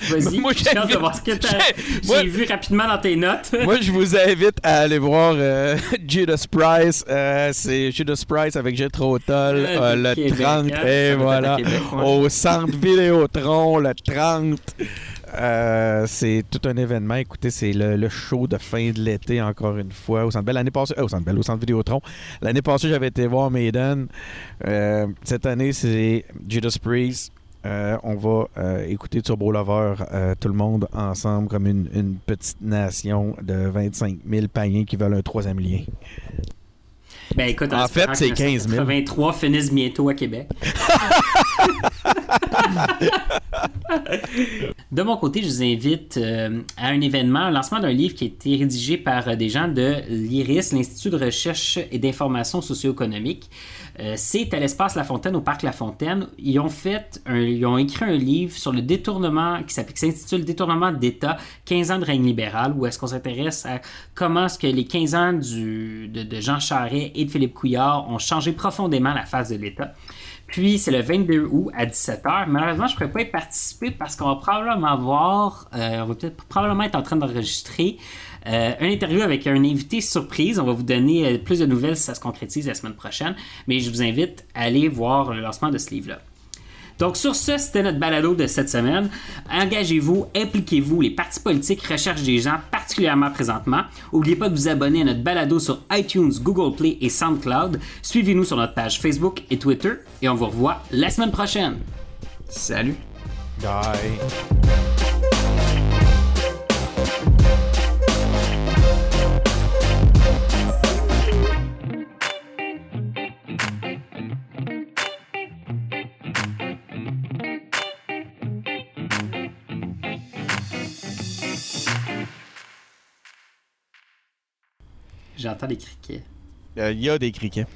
vas-y, moi, j'ai de voir ce que J'ai vu rapidement dans tes notes. moi, je vous invite à aller voir euh, Judas Price. c'est Judas Price avec Jetro Toll le 30. Hein? et voilà. Au centre Vidéotron, le 30. Euh, c'est tout un événement. Écoutez, c'est le, show de fin de l'été, encore une fois, au Centre Bell. L'année passée, euh, au Centre Bell, au Centre Vidéotron. L'année passée, j'avais été voir Maiden. Euh, cette année, c'est Judas Priest. on va écouter Turbo Lover, tout le monde ensemble, comme une, petite nation de 25 000 païens qui veulent un troisième lien. Ben écoute, en fait, c'est 15 000. 23 finissent bientôt à Québec. de mon côté, je vous invite euh, à un événement, un lancement d'un livre qui a été rédigé par euh, des gens de l'IRIS, l'Institut de recherche et d'information socio-économique. Euh, c'est à l'espace La Fontaine, au parc La Fontaine. Ils ont fait, ils ont écrit un livre sur le détournement qui s'intitule Détournement d'État, 15 ans de règne libéral, où est-ce qu'on s'intéresse à comment est-ce que les 15 ans de Jean Charest et de Philippe Couillard ont changé profondément la face de l'État. Puis c'est le 22 août à 17h. Malheureusement, je ne pourrais pas y participer parce qu'on va probablement avoir, euh, on va peut-être probablement être en train d'enregistrer euh, un interview avec un invité surprise. On va vous donner euh, plus de nouvelles si ça se concrétise la semaine prochaine. Mais je vous invite à aller voir le lancement de ce livre-là. Donc sur ce, c'était notre balado de cette semaine. Engagez-vous, impliquez-vous. Les partis politiques recherchent des gens particulièrement présentement. N'oubliez pas de vous abonner à notre balado sur iTunes, Google Play et SoundCloud. Suivez-nous sur notre page Facebook et Twitter et on vous revoit la semaine prochaine. Salut. Bye. J'entends des criquets. Il euh, y a des criquets.